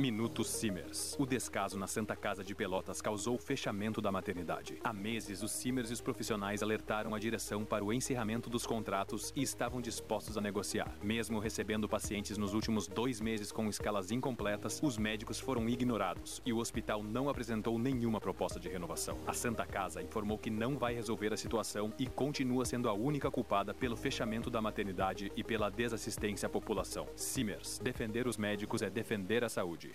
Minuto Simers. O descaso na Santa Casa de Pelotas causou o fechamento da maternidade. Há meses, os Simers e os profissionais alertaram a direção para o encerramento dos contratos e estavam dispostos a negociar. Mesmo recebendo pacientes nos últimos dois meses com escalas incompletas, os médicos foram ignorados e o hospital não apresentou nenhuma proposta de renovação. A Santa Casa informou que não vai resolver a situação e continua sendo a única culpada pelo fechamento da maternidade e pela desassistência à população. Simers. Defender os médicos é defender a saúde. emoji.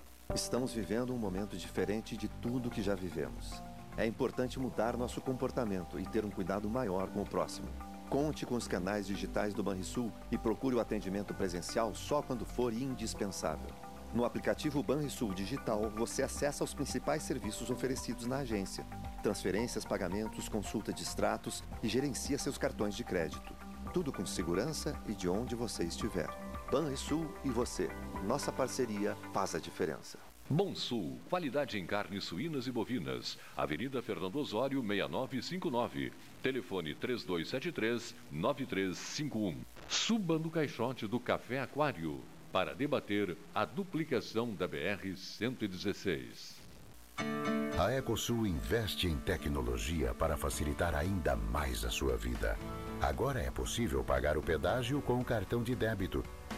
Estamos vivendo um momento diferente de tudo que já vivemos. É importante mudar nosso comportamento e ter um cuidado maior com o próximo. Conte com os canais digitais do Banrisul e procure o atendimento presencial só quando for indispensável. No aplicativo Banrisul Digital, você acessa os principais serviços oferecidos na agência: transferências, pagamentos, consulta de extratos e gerencia seus cartões de crédito. Tudo com segurança e de onde você estiver. Banrisul e você. Nossa parceria faz a diferença. Bom Sul, qualidade em carnes suínas e bovinas. Avenida Fernando Osório, 6959. Telefone 3273-9351. Suba no caixote do Café Aquário para debater a duplicação da BR-116. A Ecosul investe em tecnologia para facilitar ainda mais a sua vida. Agora é possível pagar o pedágio com o cartão de débito.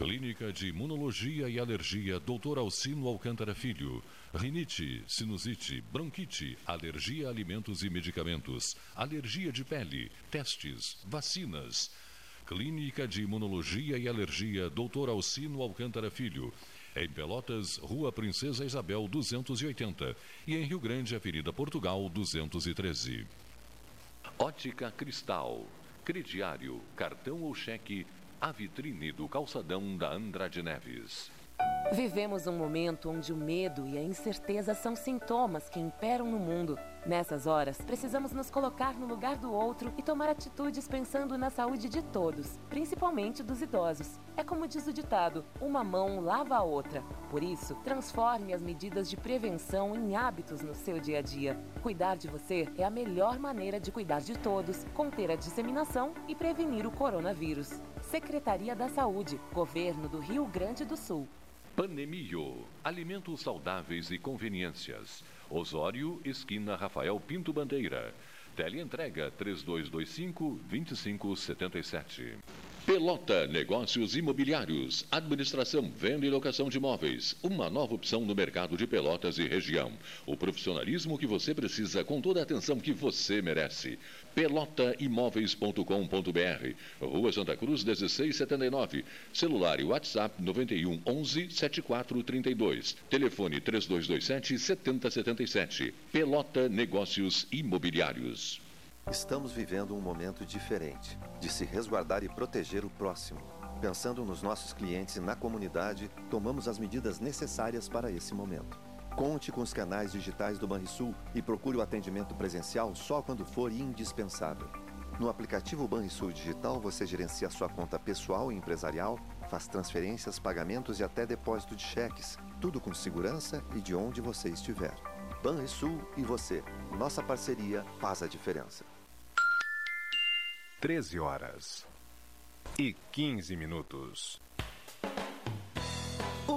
Clínica de Imunologia e Alergia Dr. Alcino Alcântara Filho. Rinite, sinusite, bronquite, alergia a alimentos e medicamentos, alergia de pele, testes, vacinas. Clínica de Imunologia e Alergia Dr. Alcino Alcântara Filho. Em Pelotas, Rua Princesa Isabel 280 e em Rio Grande, Avenida Portugal 213. Ótica Cristal. Crediário, cartão ou cheque a vitrine do calçadão da Andrade Neves. Vivemos um momento onde o medo e a incerteza são sintomas que imperam no mundo. Nessas horas, precisamos nos colocar no lugar do outro e tomar atitudes pensando na saúde de todos, principalmente dos idosos. É como diz o ditado: uma mão lava a outra. Por isso, transforme as medidas de prevenção em hábitos no seu dia a dia. Cuidar de você é a melhor maneira de cuidar de todos, conter a disseminação e prevenir o coronavírus. Secretaria da Saúde, Governo do Rio Grande do Sul. Panemio, alimentos saudáveis e conveniências. Osório, esquina Rafael Pinto Bandeira. Teleentrega 3225 2577. Pelota Negócios Imobiliários, Administração, Venda e Locação de Imóveis. Uma nova opção no mercado de Pelotas e região. O profissionalismo que você precisa com toda a atenção que você merece. Pelotaimóveis.com.br. Rua Santa Cruz 1679. Celular e WhatsApp 91 11 7432. Telefone 3227 7077. Pelota Negócios Imobiliários. Estamos vivendo um momento diferente de se resguardar e proteger o próximo. Pensando nos nossos clientes e na comunidade, tomamos as medidas necessárias para esse momento. Conte com os canais digitais do Banrisul e procure o atendimento presencial só quando for indispensável. No aplicativo Banrisul Digital, você gerencia sua conta pessoal e empresarial, faz transferências, pagamentos e até depósito de cheques, tudo com segurança e de onde você estiver. Banrisul e você. Nossa parceria faz a diferença. 13 horas e 15 minutos.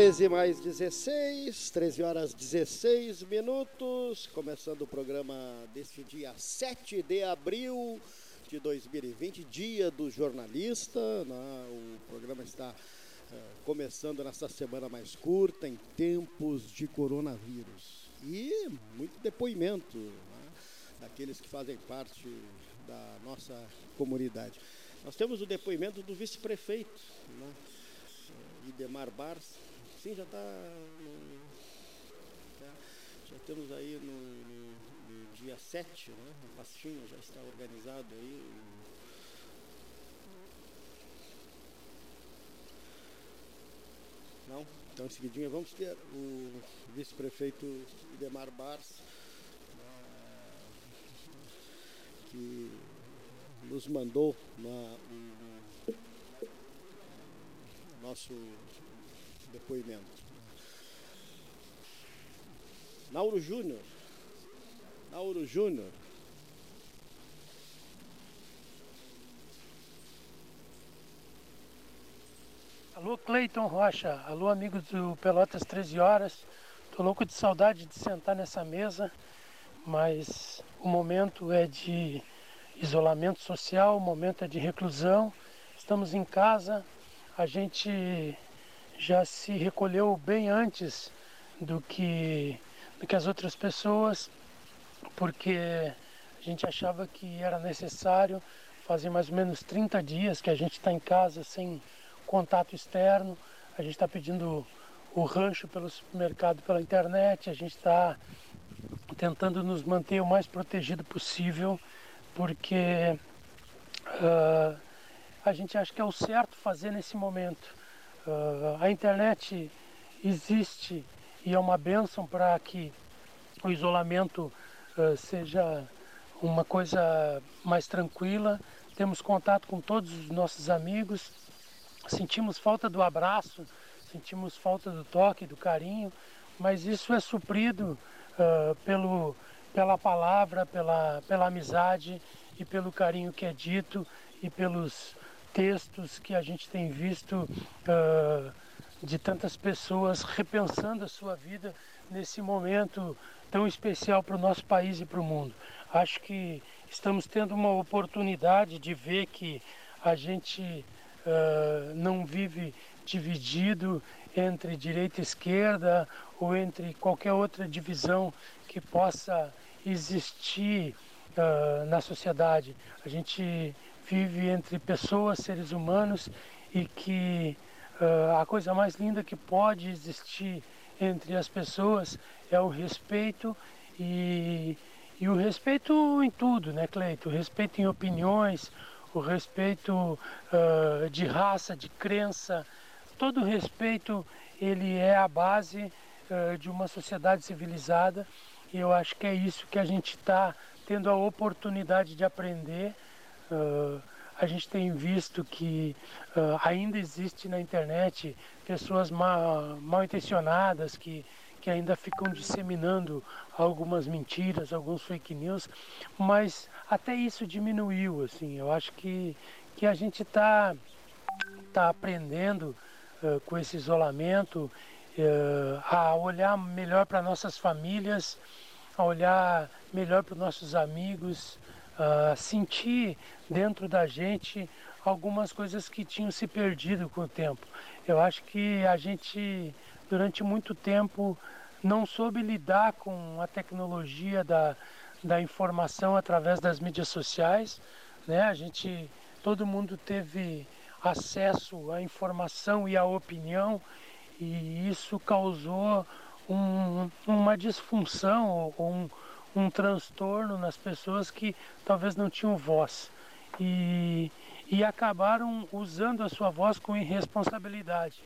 13 mais 16, 13 horas 16 minutos, começando o programa deste dia 7 de abril de 2020, dia do jornalista. Né? O programa está uh, começando nessa semana mais curta, em tempos de coronavírus. E muito depoimento né? daqueles que fazem parte da nossa comunidade. Nós temos o depoimento do vice-prefeito, né? Idemar Bars, Sim, já está. Já, já, temos aí no, no, no dia 7, né? O pastinho já está organizado aí. Não? Então em seguidinha vamos ter o vice-prefeito Idemar Bars, que nos mandou o, nosso depoimento. Nauro Júnior. Nauro Júnior. Alô, Cleiton Rocha. Alô, amigos do Pelotas 13 Horas. Tô louco de saudade de sentar nessa mesa, mas o momento é de isolamento social, o momento é de reclusão. Estamos em casa, a gente já se recolheu bem antes do que, do que as outras pessoas, porque a gente achava que era necessário fazer mais ou menos 30 dias que a gente está em casa sem contato externo, a gente está pedindo o rancho pelo supermercado pela internet, a gente está tentando nos manter o mais protegido possível, porque uh, a gente acha que é o certo fazer nesse momento. Uh, a internet existe e é uma bênção para que o isolamento uh, seja uma coisa mais tranquila. Temos contato com todos os nossos amigos, sentimos falta do abraço, sentimos falta do toque, do carinho, mas isso é suprido uh, pelo, pela palavra, pela, pela amizade e pelo carinho que é dito e pelos textos que a gente tem visto uh, de tantas pessoas repensando a sua vida nesse momento tão especial para o nosso país e para o mundo. Acho que estamos tendo uma oportunidade de ver que a gente uh, não vive dividido entre direita e esquerda ou entre qualquer outra divisão que possa existir uh, na sociedade. A gente vive entre pessoas, seres humanos, e que uh, a coisa mais linda que pode existir entre as pessoas é o respeito e, e o respeito em tudo, né, Cleito? O respeito em opiniões, o respeito uh, de raça, de crença, todo respeito ele é a base uh, de uma sociedade civilizada e eu acho que é isso que a gente está tendo a oportunidade de aprender Uh, a gente tem visto que uh, ainda existe na internet pessoas mal, mal intencionadas que, que ainda ficam disseminando algumas mentiras, alguns fake news, mas até isso diminuiu, assim, eu acho que, que a gente está tá aprendendo uh, com esse isolamento uh, a olhar melhor para nossas famílias, a olhar melhor para os nossos amigos, uh, sentir dentro da gente algumas coisas que tinham se perdido com o tempo. Eu acho que a gente, durante muito tempo, não soube lidar com a tecnologia da, da informação através das mídias sociais. Né? A gente, todo mundo teve acesso à informação e à opinião e isso causou um, uma disfunção ou um, um transtorno nas pessoas que talvez não tinham voz e, e acabaram usando a sua voz com irresponsabilidade.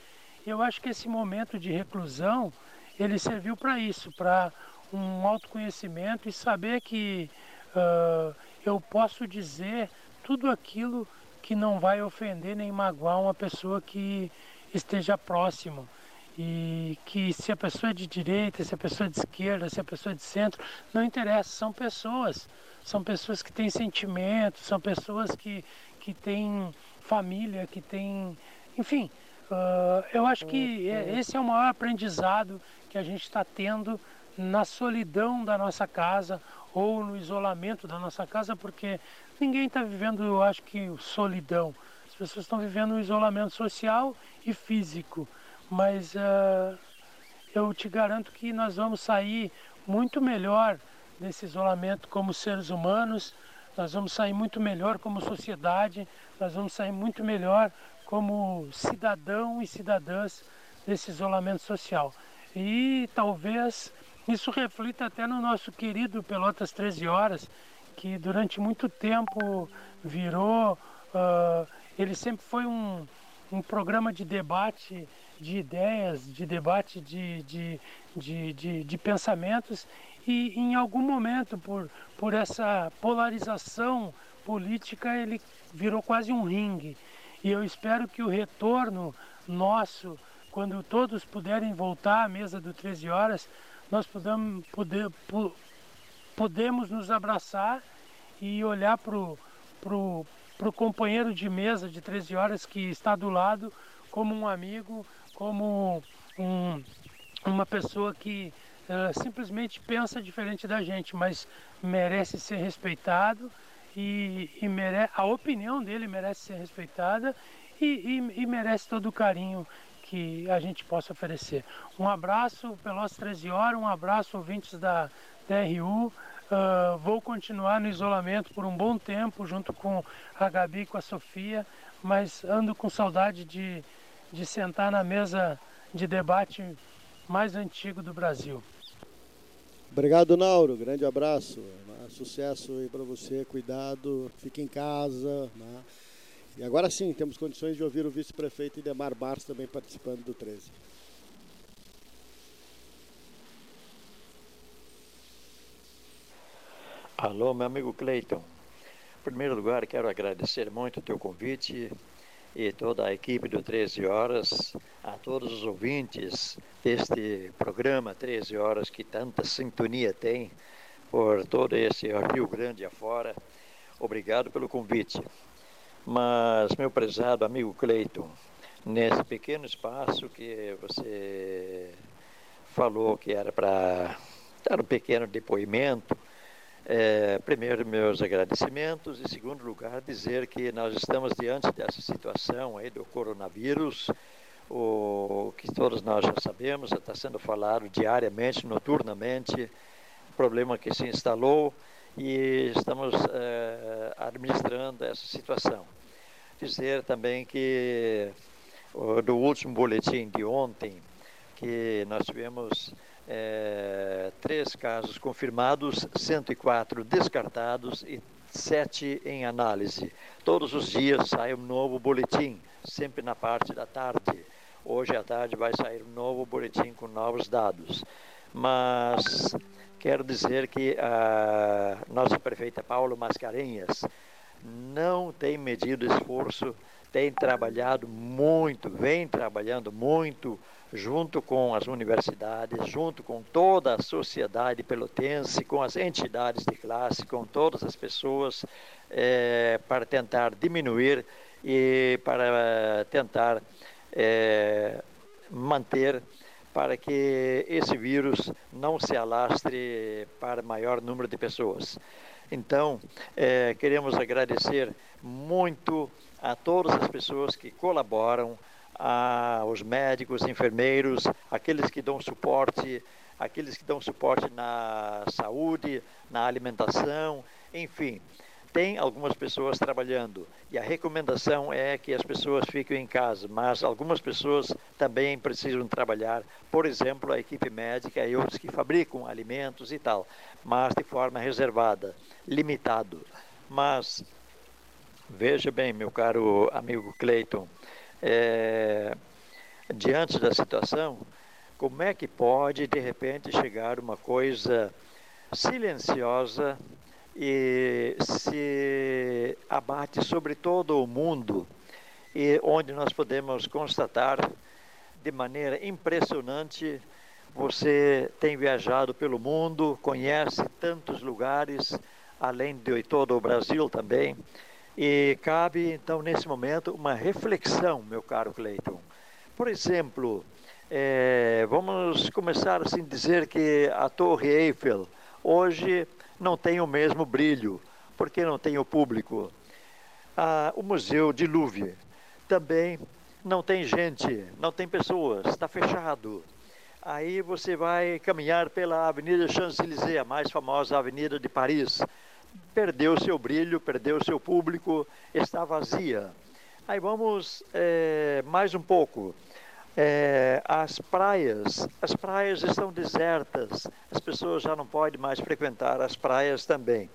Eu acho que esse momento de reclusão ele serviu para isso, para um autoconhecimento e saber que uh, eu posso dizer tudo aquilo que não vai ofender nem magoar uma pessoa que esteja próximo e que se a pessoa é de direita, se a pessoa é de esquerda, se a pessoa é de centro, não interessa, são pessoas, são pessoas que têm sentimentos, são pessoas que, que têm família, que têm, enfim, Uh, eu acho que é, esse é o maior aprendizado que a gente está tendo na solidão da nossa casa ou no isolamento da nossa casa, porque ninguém está vivendo, eu acho que, solidão. As pessoas estão vivendo um isolamento social e físico. Mas uh, eu te garanto que nós vamos sair muito melhor desse isolamento como seres humanos, nós vamos sair muito melhor como sociedade, nós vamos sair muito melhor como cidadão e cidadãs desse isolamento social. E talvez isso reflita até no nosso querido Pelotas 13 Horas, que durante muito tempo virou, uh, ele sempre foi um, um programa de debate de ideias, de debate de, de, de, de, de pensamentos e em algum momento, por, por essa polarização política, ele virou quase um ringue. E eu espero que o retorno nosso, quando todos puderem voltar à mesa do 13 horas, nós podemos, poder, podemos nos abraçar e olhar para o companheiro de mesa de 13 horas que está do lado como um amigo, como um, uma pessoa que uh, simplesmente pensa diferente da gente, mas merece ser respeitado e, e mere a opinião dele merece ser respeitada e, e, e, merece todo o carinho que a gente possa oferecer. Um abraço pelas 13 horas, um abraço ouvintes da DRU. Uh, ah, vou continuar no isolamento por um bom tempo, junto com a Gabi e com a Sofia, mas ando com saudade de, de sentar na mesa de debate mais antigo do Brasil. Obrigado, Nauro. Grande abraço. Né? Sucesso aí para você. Cuidado. Fique em casa. Né? E agora sim, temos condições de ouvir o vice-prefeito Idemar Bars também participando do 13. Alô, meu amigo Cleiton. Em primeiro lugar, quero agradecer muito o teu convite e toda a equipe do 13 Horas, a todos os ouvintes deste programa 13 Horas, que tanta sintonia tem por todo esse Rio Grande afora. Obrigado pelo convite. Mas, meu prezado amigo Cleiton, nesse pequeno espaço que você falou que era para dar um pequeno depoimento, é, primeiro, meus agradecimentos. Em segundo lugar, dizer que nós estamos diante dessa situação aí do coronavírus, o que todos nós já sabemos, está sendo falado diariamente, noturnamente, problema que se instalou e estamos é, administrando essa situação. Dizer também que do último boletim de ontem, que nós tivemos é, três casos confirmados, 104 descartados e sete em análise. Todos os dias sai um novo boletim, sempre na parte da tarde. Hoje à tarde vai sair um novo boletim com novos dados. Mas quero dizer que a nossa prefeita Paulo Mascarenhas não tem medido esforço, tem trabalhado muito, vem trabalhando muito junto com as universidades, junto com toda a sociedade pelotense, com as entidades de classe, com todas as pessoas, é, para tentar diminuir e para tentar é, manter para que esse vírus não se alastre para maior número de pessoas. Então, é, queremos agradecer muito a todas as pessoas que colaboram aos médicos, enfermeiros, aqueles que dão suporte, aqueles que dão suporte na saúde, na alimentação, enfim. Tem algumas pessoas trabalhando e a recomendação é que as pessoas fiquem em casa, mas algumas pessoas também precisam trabalhar, por exemplo, a equipe médica e outros que fabricam alimentos e tal, mas de forma reservada, limitado. Mas veja bem, meu caro amigo Cleiton, é, diante da situação, como é que pode de repente chegar uma coisa silenciosa e se abate sobre todo o mundo e onde nós podemos constatar de maneira impressionante você tem viajado pelo mundo, conhece tantos lugares, além de todo o Brasil também. E cabe, então, nesse momento, uma reflexão, meu caro Cleiton. Por exemplo, é, vamos começar assim dizer que a Torre Eiffel hoje não tem o mesmo brilho, porque não tem o público. Ah, o Museu de Louvre também não tem gente, não tem pessoas, está fechado. Aí você vai caminhar pela Avenida Champs-Élysées, a mais famosa avenida de Paris. Perdeu seu brilho, perdeu seu público, está vazia. Aí vamos é, mais um pouco. É, as praias, as praias estão desertas, as pessoas já não podem mais frequentar as praias também.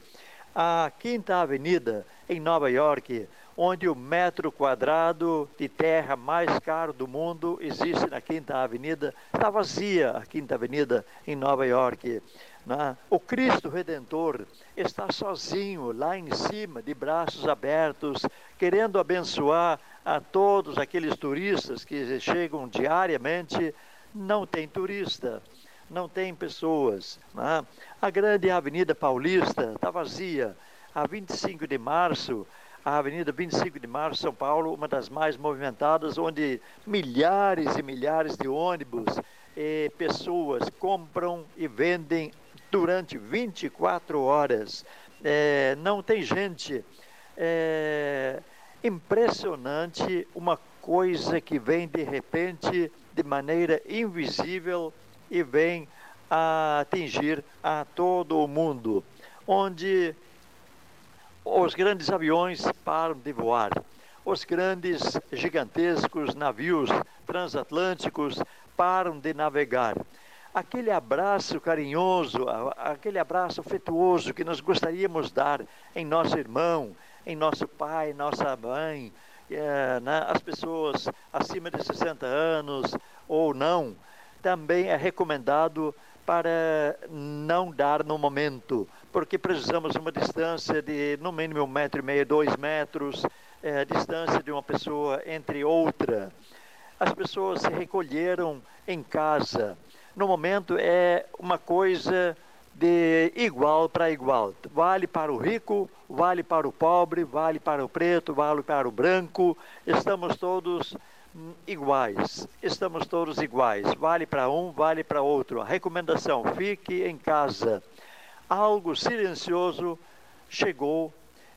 A Quinta Avenida, em Nova York, onde o metro quadrado de terra mais caro do mundo existe na Quinta Avenida, está vazia a Quinta Avenida em Nova York. Né? O Cristo Redentor está sozinho lá em cima, de braços abertos, querendo abençoar a todos aqueles turistas que chegam diariamente. Não tem turista, não tem pessoas. Né? A grande Avenida Paulista está vazia. A 25 de março, a Avenida 25 de Março, São Paulo, uma das mais movimentadas, onde milhares e milhares de ônibus e pessoas compram e vendem durante 24 horas. É, não tem gente. É impressionante uma coisa que vem de repente de maneira invisível e vem a atingir a todo o mundo, onde os grandes aviões param de voar, os grandes, gigantescos navios transatlânticos param de navegar. Aquele abraço carinhoso, aquele abraço afetuoso que nós gostaríamos dar em nosso irmão, em nosso pai, nossa mãe, é, né, as pessoas acima de 60 anos ou não, também é recomendado para não dar no momento, porque precisamos uma distância de no mínimo um metro e meio, dois metros, é, distância de uma pessoa entre outra. As pessoas se recolheram em casa. No momento é uma coisa de igual para igual. Vale para o rico, vale para o pobre, vale para o preto, vale para o branco. Estamos todos iguais. Estamos todos iguais. Vale para um, vale para outro. A recomendação: fique em casa. Algo silencioso chegou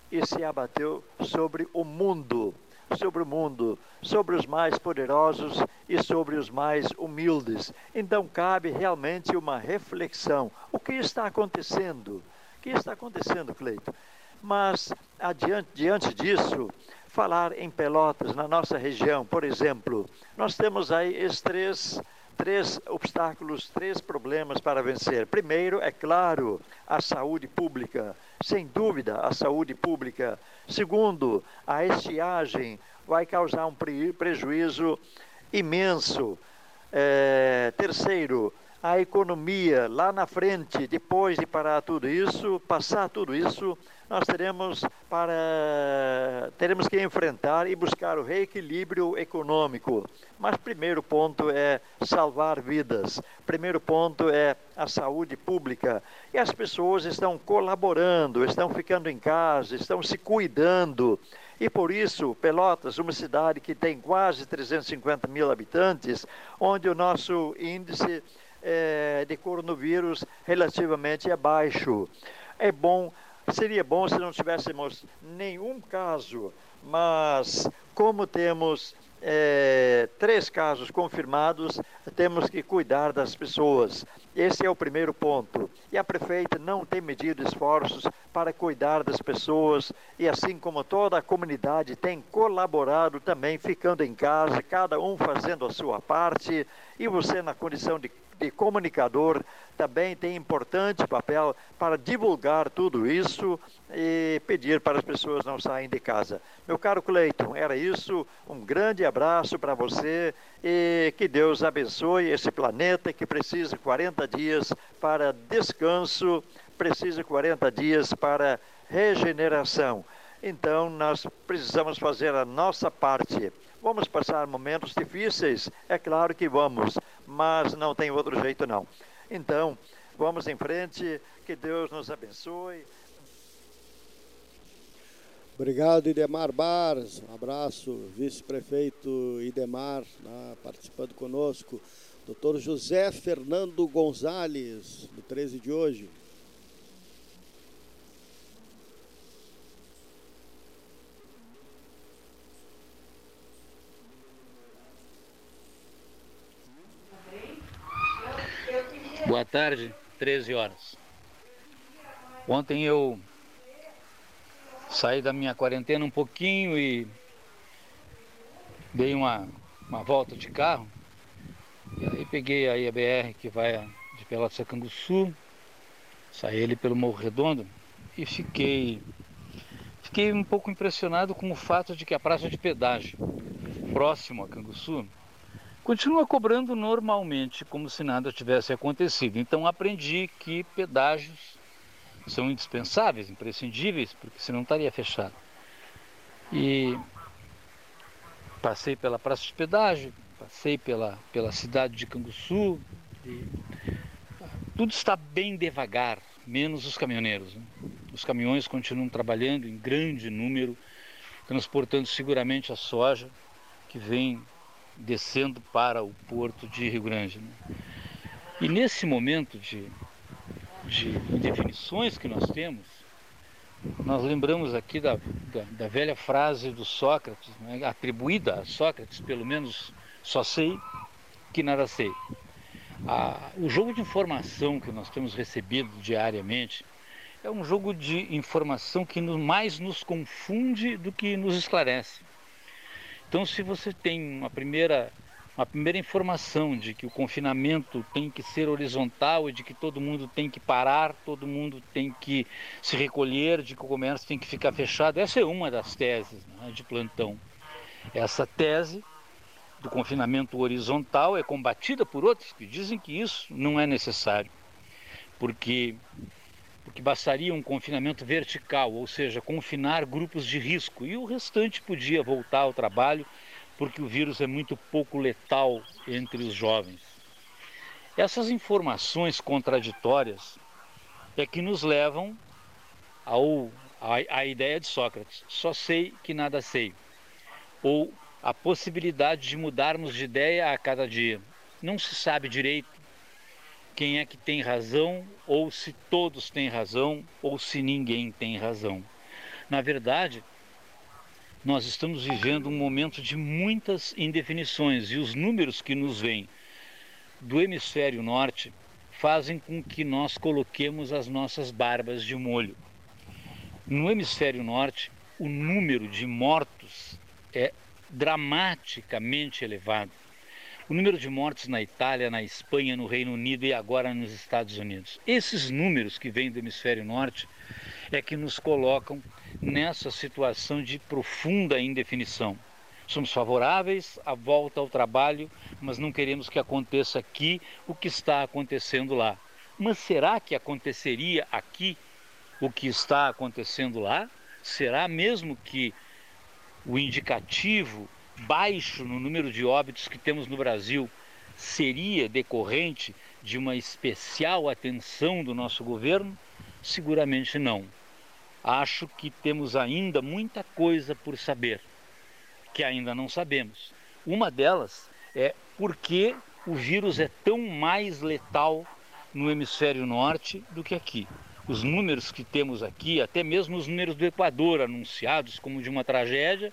e se abateu sobre o mundo, sobre o mundo, sobre os mais poderosos e sobre os mais humildes. Então cabe realmente uma reflexão. O que está acontecendo? O que está acontecendo, Cleito? Mas adiante, diante disso, falar em Pelotas, na nossa região, por exemplo, nós temos aí esses três, três obstáculos, três problemas para vencer. Primeiro, é claro, a saúde pública, sem dúvida, a saúde pública. Segundo, a estiagem vai causar um prejuízo imenso. É, terceiro, a economia lá na frente, depois de parar tudo isso, passar tudo isso, nós teremos para teremos que enfrentar e buscar o reequilíbrio econômico. Mas primeiro ponto é salvar vidas. Primeiro ponto é a saúde pública. E as pessoas estão colaborando, estão ficando em casa, estão se cuidando. E por isso, Pelotas, uma cidade que tem quase 350 mil habitantes, onde o nosso índice é, de coronavírus relativamente é baixo. É bom Seria bom se não tivéssemos nenhum caso, mas como temos é, três casos confirmados, temos que cuidar das pessoas. Esse é o primeiro ponto. E a prefeita não tem medido esforços para cuidar das pessoas, e assim como toda a comunidade tem colaborado também, ficando em casa, cada um fazendo a sua parte, e você, na condição de de comunicador também tem importante papel para divulgar tudo isso e pedir para as pessoas não saírem de casa. Meu caro Cleiton, era isso. Um grande abraço para você e que Deus abençoe esse planeta que precisa 40 dias para descanso, precisa 40 dias para regeneração. Então, nós precisamos fazer a nossa parte. Vamos passar momentos difíceis? É claro que vamos, mas não tem outro jeito não. Então, vamos em frente, que Deus nos abençoe. Obrigado, Idemar Bars. Um abraço, vice-prefeito Idemar, né, participando conosco. Doutor José Fernando Gonzalez, do 13 de hoje. Boa tarde, 13 horas. Ontem eu saí da minha quarentena um pouquinho e dei uma, uma volta de carro. E aí peguei a IABR que vai de Pelotas a Canguçu, saí ali pelo Morro Redondo e fiquei fiquei um pouco impressionado com o fato de que a praça de pedágio próximo a Canguçu continua cobrando normalmente, como se nada tivesse acontecido. Então aprendi que pedágios são indispensáveis, imprescindíveis, porque senão estaria fechado. E passei pela Praça de Pedágio, passei pela, pela cidade de Canguçu, e tudo está bem devagar, menos os caminhoneiros. Né? Os caminhões continuam trabalhando em grande número, transportando seguramente a soja que vem descendo para o porto de Rio Grande. Né? E nesse momento de de indefinições que nós temos, nós lembramos aqui da, da, da velha frase do Sócrates, né, atribuída a Sócrates, pelo menos só sei que nada sei. o jogo de informação que nós temos recebido diariamente é um jogo de informação que mais nos confunde do que nos esclarece. Então, se você tem uma primeira uma primeira informação de que o confinamento tem que ser horizontal e de que todo mundo tem que parar, todo mundo tem que se recolher, de que o comércio tem que ficar fechado. Essa é uma das teses né, de plantão. Essa tese do confinamento horizontal é combatida por outros que dizem que isso não é necessário, porque porque bastaria um confinamento vertical, ou seja, confinar grupos de risco e o restante podia voltar ao trabalho porque o vírus é muito pouco letal entre os jovens. Essas informações contraditórias é que nos levam ao, à, ideia de Sócrates: só sei que nada sei. Ou a possibilidade de mudarmos de ideia a cada dia. Não se sabe direito quem é que tem razão, ou se todos têm razão, ou se ninguém tem razão. Na verdade, nós estamos vivendo um momento de muitas indefinições e os números que nos vêm do hemisfério norte fazem com que nós coloquemos as nossas barbas de molho. No hemisfério norte, o número de mortos é dramaticamente elevado. O número de mortes na Itália, na Espanha, no Reino Unido e agora nos Estados Unidos. Esses números que vêm do hemisfério norte é que nos colocam nessa situação de profunda indefinição. Somos favoráveis à volta ao trabalho, mas não queremos que aconteça aqui o que está acontecendo lá. Mas será que aconteceria aqui o que está acontecendo lá? Será mesmo que o indicativo baixo no número de óbitos que temos no Brasil seria decorrente de uma especial atenção do nosso governo? Seguramente não acho que temos ainda muita coisa por saber, que ainda não sabemos. Uma delas é por que o vírus é tão mais letal no hemisfério norte do que aqui. Os números que temos aqui, até mesmo os números do Equador anunciados como de uma tragédia,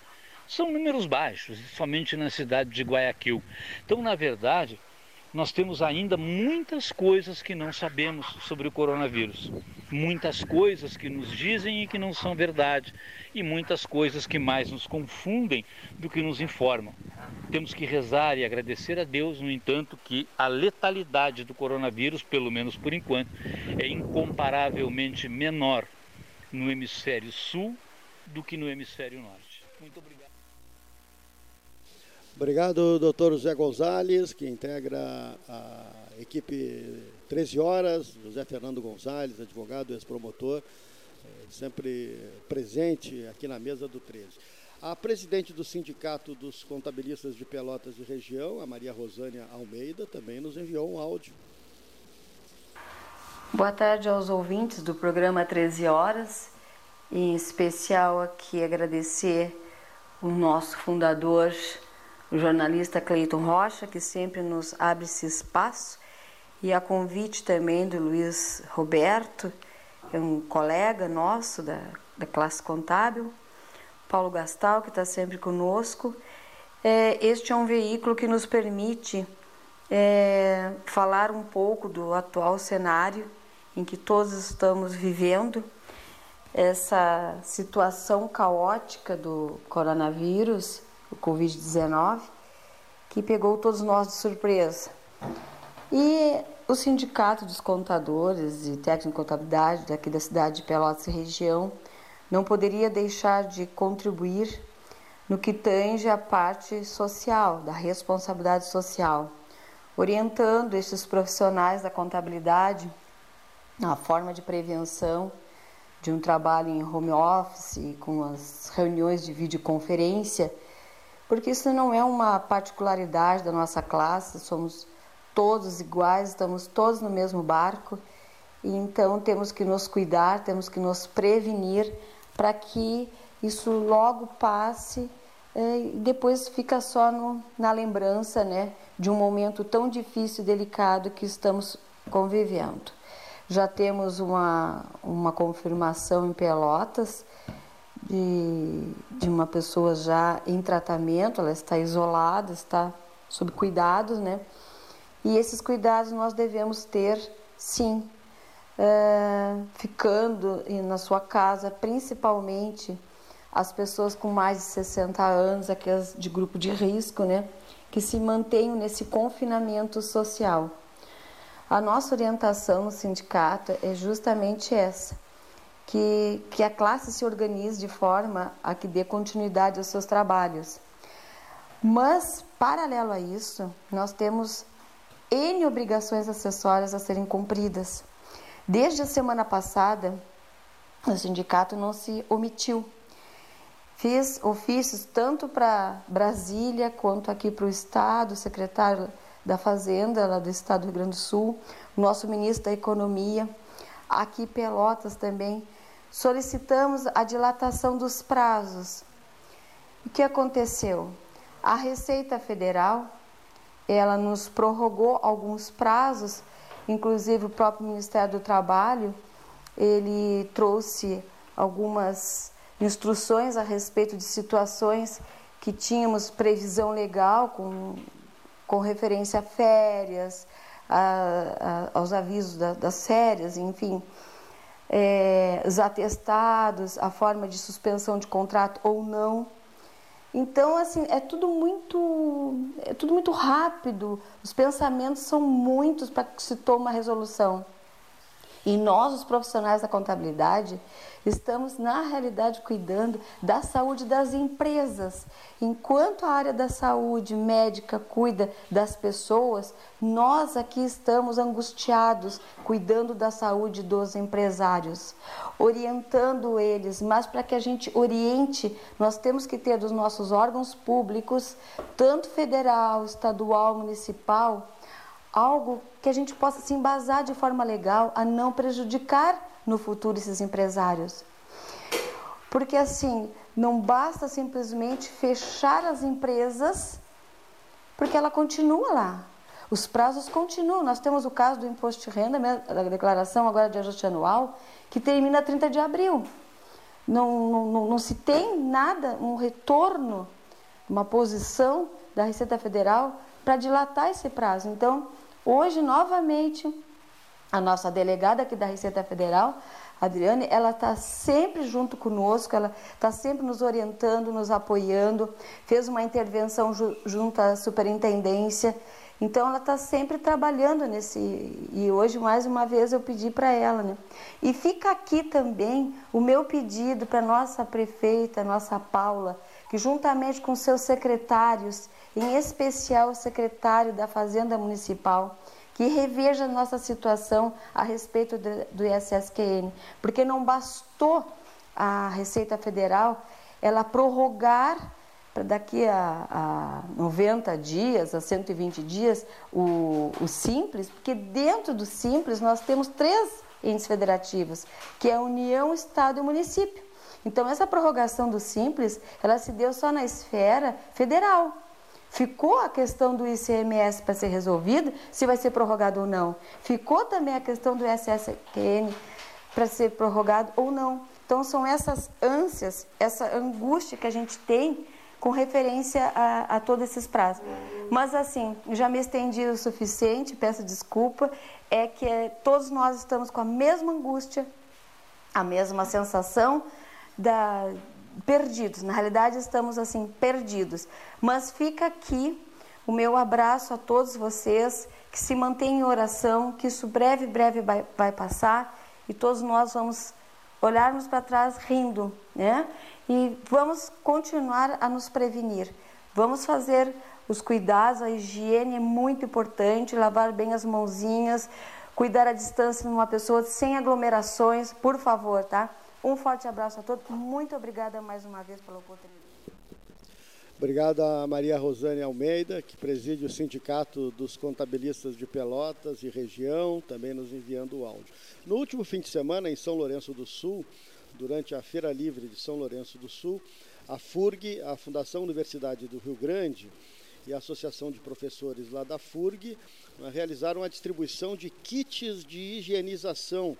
são números baixos, somente na cidade de Guayaquil. Então, na verdade, nós temos ainda muitas coisas que não sabemos sobre o coronavírus. Muitas coisas que nos dizem e que não são verdade. E muitas coisas que mais nos confundem do que nos informam. Temos que rezar e agradecer a Deus, no entanto, que a letalidade do coronavírus, pelo menos por enquanto, é incomparavelmente menor no hemisfério sul do que no hemisfério norte. Muito obrigado. Obrigado, doutor José Gonzalez, que integra a equipe 13 Horas, José Fernando Gonzalez, advogado, ex-promotor, eh, sempre presente aqui na mesa do 13. A presidente do Sindicato dos Contabilistas de Pelotas de Região, a Maria Rosânia Almeida, também nos enviou um áudio. Boa tarde aos ouvintes do programa 13 Horas. em especial aqui agradecer o nosso fundador, o jornalista Cleiton Rocha, que sempre nos abre esse espaço, e a convite também do Luiz Roberto, que é um colega nosso da, da classe contábil, Paulo Gastal, que está sempre conosco. É, este é um veículo que nos permite é, falar um pouco do atual cenário em que todos estamos vivendo essa situação caótica do coronavírus, o Covid-19, que pegou todos nós de surpresa. E o Sindicato dos Contadores e Técnico de Contabilidade daqui da cidade de Pelotas e região não poderia deixar de contribuir no que tange a parte social, da responsabilidade social, orientando estes profissionais da contabilidade na forma de prevenção de um trabalho em home office, com as reuniões de videoconferência, porque isso não é uma particularidade da nossa classe, somos todos iguais, estamos todos no mesmo barco, e então temos que nos cuidar, temos que nos prevenir para que isso logo passe é, e depois fica só no, na lembrança né, de um momento tão difícil e delicado que estamos convivendo. Já temos uma, uma confirmação em Pelotas de, de uma pessoa já em tratamento, ela está isolada, está sob cuidados, né? E esses cuidados nós devemos ter, sim, é, ficando na sua casa, principalmente as pessoas com mais de 60 anos, aquelas de grupo de risco, né? Que se mantenham nesse confinamento social. A nossa orientação no sindicato é justamente essa, que, que a classe se organize de forma a que dê continuidade aos seus trabalhos. Mas, paralelo a isso, nós temos N obrigações acessórias a serem cumpridas. Desde a semana passada, o sindicato não se omitiu. Fiz ofícios tanto para Brasília quanto aqui para o Estado, o secretário da Fazenda, lá do Estado do Rio Grande do Sul, o nosso ministro da Economia, aqui Pelotas também, solicitamos a dilatação dos prazos. O que aconteceu? A Receita Federal, ela nos prorrogou alguns prazos, inclusive o próprio Ministério do Trabalho, ele trouxe algumas instruções a respeito de situações que tínhamos previsão legal com com referência a férias, a, a, aos avisos da, das férias, enfim, é, os atestados, a forma de suspensão de contrato ou não. Então, assim, é tudo muito, é tudo muito rápido, os pensamentos são muitos para que se tome uma resolução. E nós, os profissionais da contabilidade, estamos, na realidade, cuidando da saúde das empresas. Enquanto a área da saúde médica cuida das pessoas, nós aqui estamos angustiados, cuidando da saúde dos empresários, orientando eles. Mas para que a gente oriente, nós temos que ter dos nossos órgãos públicos, tanto federal, estadual, municipal, algo que a gente possa se embasar de forma legal a não prejudicar no futuro esses empresários. Porque assim, não basta simplesmente fechar as empresas, porque ela continua lá. Os prazos continuam. Nós temos o caso do imposto de renda, a declaração agora de ajuste anual, que termina 30 de abril. Não, não, não se tem nada, um retorno, uma posição da Receita Federal para dilatar esse prazo. Então, Hoje, novamente, a nossa delegada aqui da Receita Federal, Adriane, ela está sempre junto conosco, ela está sempre nos orientando, nos apoiando, fez uma intervenção ju junto à superintendência, então ela está sempre trabalhando nesse. E hoje, mais uma vez, eu pedi para ela, né? E fica aqui também o meu pedido para nossa prefeita, nossa Paula, que juntamente com seus secretários em especial o secretário da Fazenda Municipal, que reveja nossa situação a respeito do ISSQN, porque não bastou a Receita Federal ela prorrogar para daqui a, a 90 dias, a 120 dias, o, o Simples, porque dentro do Simples nós temos três entes federativos, que é a União, Estado e Município. Então, essa prorrogação do Simples, ela se deu só na esfera federal. Ficou a questão do ICMS para ser resolvida, se vai ser prorrogado ou não. Ficou também a questão do SSQN para ser prorrogado ou não. Então, são essas ânsias, essa angústia que a gente tem com referência a, a todos esses prazos. Mas, assim, já me estendi o suficiente, peço desculpa, é que é, todos nós estamos com a mesma angústia, a mesma sensação da, perdidos. Na realidade, estamos assim perdidos. Mas fica aqui o meu abraço a todos vocês, que se mantêm em oração, que isso breve, breve vai, vai passar e todos nós vamos olharmos para trás rindo, né? E vamos continuar a nos prevenir. Vamos fazer os cuidados, a higiene é muito importante, lavar bem as mãozinhas, cuidar a distância de uma pessoa sem aglomerações, por favor, tá? Um forte abraço a todos. Muito obrigada mais uma vez pela oportunidade. Obrigado a Maria Rosane Almeida, que preside o Sindicato dos Contabilistas de Pelotas e região, também nos enviando o áudio. No último fim de semana, em São Lourenço do Sul, durante a Feira Livre de São Lourenço do Sul, a FURG, a Fundação Universidade do Rio Grande e a Associação de Professores lá da FURG realizaram a distribuição de kits de higienização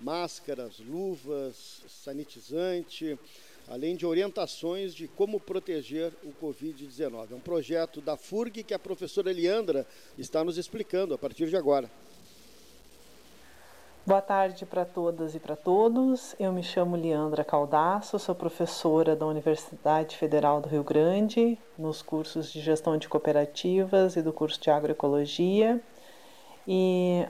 máscaras, luvas, sanitizante, além de orientações de como proteger o Covid-19. É um projeto da FURG que a professora Eliandra está nos explicando a partir de agora. Boa tarde para todas e para todos. Eu me chamo Leandra Caldaço, sou professora da Universidade Federal do Rio Grande, nos cursos de gestão de cooperativas e do curso de agroecologia. E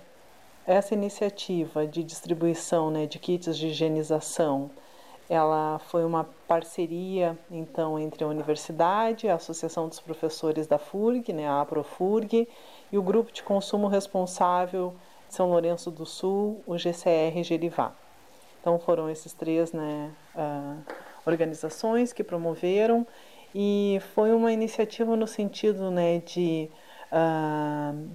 essa iniciativa de distribuição né, de kits de higienização, ela foi uma parceria então entre a universidade, a Associação dos Professores da FURG, né, a APROFURG, e o Grupo de Consumo Responsável de São Lourenço do Sul, o GCR Gerivá. Então foram esses três né, uh, organizações que promoveram e foi uma iniciativa no sentido né, de uh,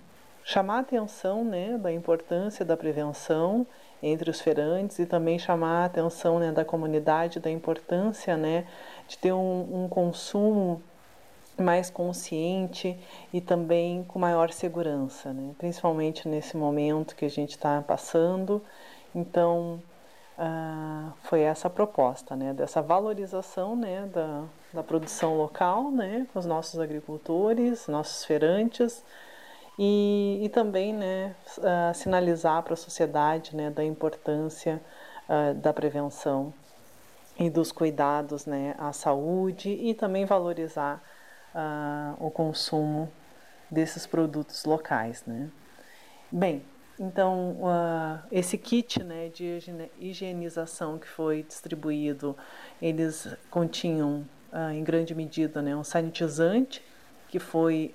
chamar a atenção né, da importância da prevenção entre os feirantes e também chamar a atenção né, da comunidade da importância né, de ter um, um consumo mais consciente e também com maior segurança, né? principalmente nesse momento que a gente está passando. Então, uh, foi essa a proposta, né? dessa valorização né? da, da produção local, né? com os nossos agricultores, nossos feirantes, e, e também né, uh, sinalizar para a sociedade né, da importância uh, da prevenção e dos cuidados né, à saúde e também valorizar uh, o consumo desses produtos locais. Né. Bem, então, esse kit né, de higienização que foi distribuído, eles continham, em grande medida, né, um sanitizante que foi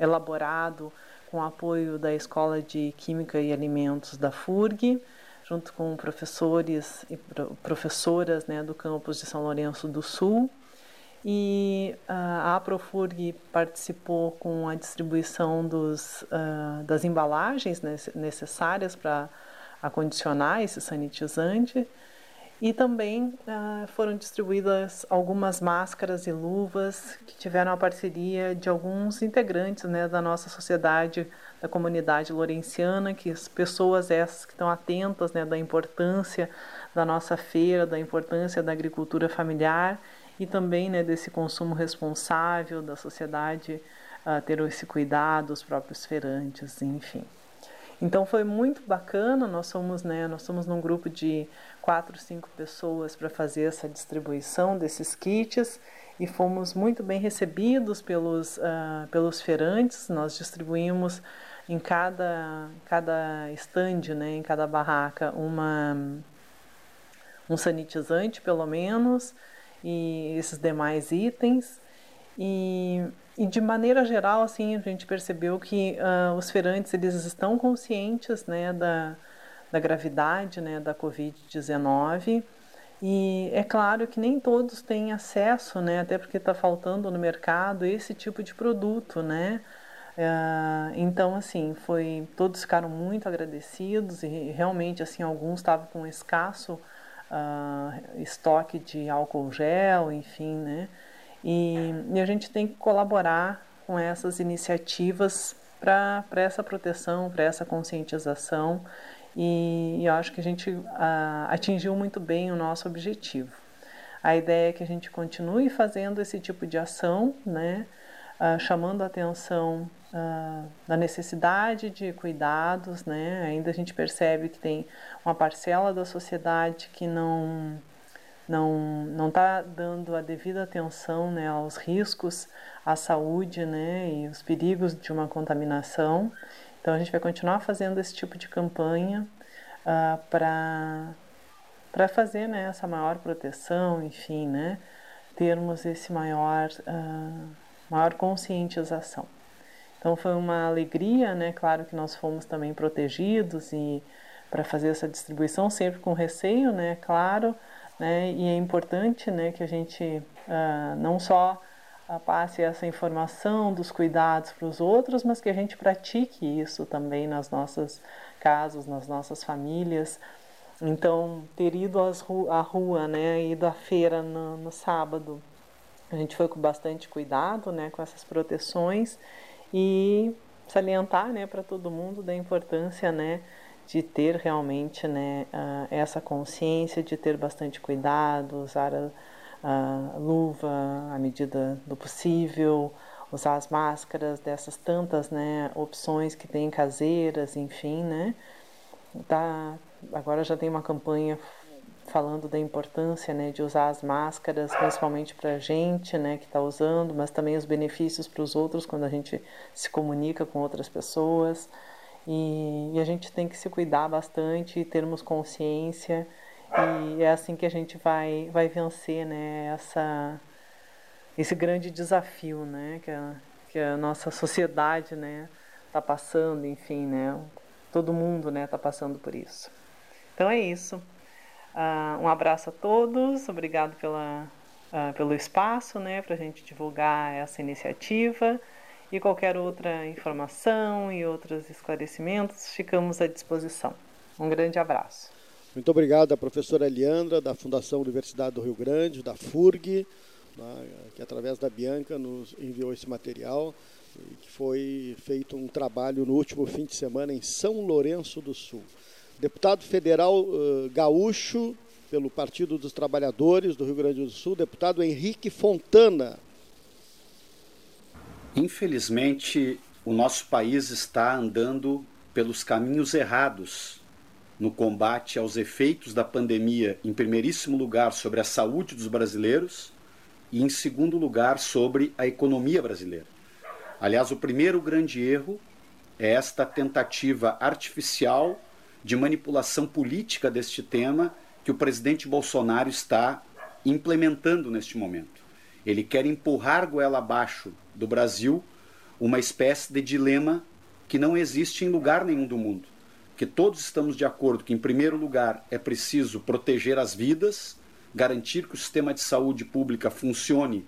elaborado com apoio da Escola de Química e Alimentos da FURG, junto com professores e professoras né, do campus de São Lourenço do Sul. E a APROFURG participou com a distribuição dos, uh, das embalagens necessárias para acondicionar esse sanitizante e também uh, foram distribuídas algumas máscaras e luvas que tiveram a parceria de alguns integrantes né, da nossa sociedade, da comunidade lorenciana, que as pessoas essas que estão atentas né, da importância da nossa feira, da importância da agricultura familiar e também né, desse consumo responsável da sociedade uh, ter esse cuidado, os próprios feirantes, enfim. Então foi muito bacana, nós somos, né, nós somos num grupo de quatro, cinco pessoas para fazer essa distribuição desses kits e fomos muito bem recebidos pelos, uh, pelos feirantes. Nós distribuímos em cada, cada stand, né, em cada barraca, uma, um sanitizante pelo menos e esses demais itens. E e de maneira geral, assim, a gente percebeu que uh, os feirantes eles estão conscientes, né, da, da gravidade, né, da Covid-19. E é claro que nem todos têm acesso, né, até porque está faltando no mercado esse tipo de produto, né. Uh, então, assim, foi todos ficaram muito agradecidos e realmente, assim, alguns estavam com escasso uh, estoque de álcool gel, enfim, né? E, e, a gente tem que colaborar com essas iniciativas para essa proteção, para essa conscientização e, e, eu acho que a gente uh, atingiu muito bem o nosso objetivo. A ideia é que a gente continue fazendo esse tipo de ação, né? Uh, chamando a atenção uh, da necessidade de cuidados, né? Ainda a gente percebe que tem uma parcela da sociedade que não não não está dando a devida atenção né, aos riscos à saúde né, e os perigos de uma contaminação. Então a gente vai continuar fazendo esse tipo de campanha uh, para para fazer né, essa maior proteção, enfim, né, termos esse maior uh, maior conscientização. Então foi uma alegria, né? Claro que nós fomos também protegidos e para fazer essa distribuição sempre com receio, né? Claro, né? E é importante, né, que a gente uh, não só uh, passe essa informação dos cuidados para os outros, mas que a gente pratique isso também nas nossas casas, nas nossas famílias. Então, ter ido ru à rua, né, ido à feira no, no sábado, a gente foi com bastante cuidado, né, com essas proteções e salientar, né, para todo mundo da importância, né, de ter realmente, né, essa consciência, de ter bastante cuidado, usar a, a luva à medida do possível, usar as máscaras dessas tantas, né, opções que tem caseiras, enfim, né, tá, agora já tem uma campanha falando da importância né, de usar as máscaras, principalmente para a gente né, que está usando, mas também os benefícios para os outros quando a gente se comunica com outras pessoas. E, e, a gente tem que se cuidar bastante, termos consciência, e é assim que a gente vai, vai vencer né, essa, esse grande desafio né, que, a, que a nossa sociedade está né, tá passando, enfim, né, todo mundo está né, tá passando por isso. Então é isso. Uh, um abraço a todos, obrigado pela, uh, pelo espaço né, para a gente divulgar essa iniciativa e qualquer outra informação e outros esclarecimentos, ficamos à disposição. Um grande abraço. Muito obrigado à professora Eliandra, da Fundação Universidade do Rio Grande, da FURG, né, que através da Bianca nos enviou esse material, que foi feito um trabalho no último fim de semana em São Lourenço do Sul deputado federal uh, gaúcho pelo Partido dos Trabalhadores do Rio Grande do Sul, deputado Henrique Fontana. Infelizmente, o nosso país está andando pelos caminhos errados no combate aos efeitos da pandemia, em primeiríssimo lugar sobre a saúde dos brasileiros e em segundo lugar sobre a economia brasileira. Aliás, o primeiro grande erro é esta tentativa artificial de manipulação política deste tema que o presidente Bolsonaro está implementando neste momento. Ele quer empurrar goela abaixo do Brasil uma espécie de dilema que não existe em lugar nenhum do mundo. Que todos estamos de acordo que, em primeiro lugar, é preciso proteger as vidas, garantir que o sistema de saúde pública funcione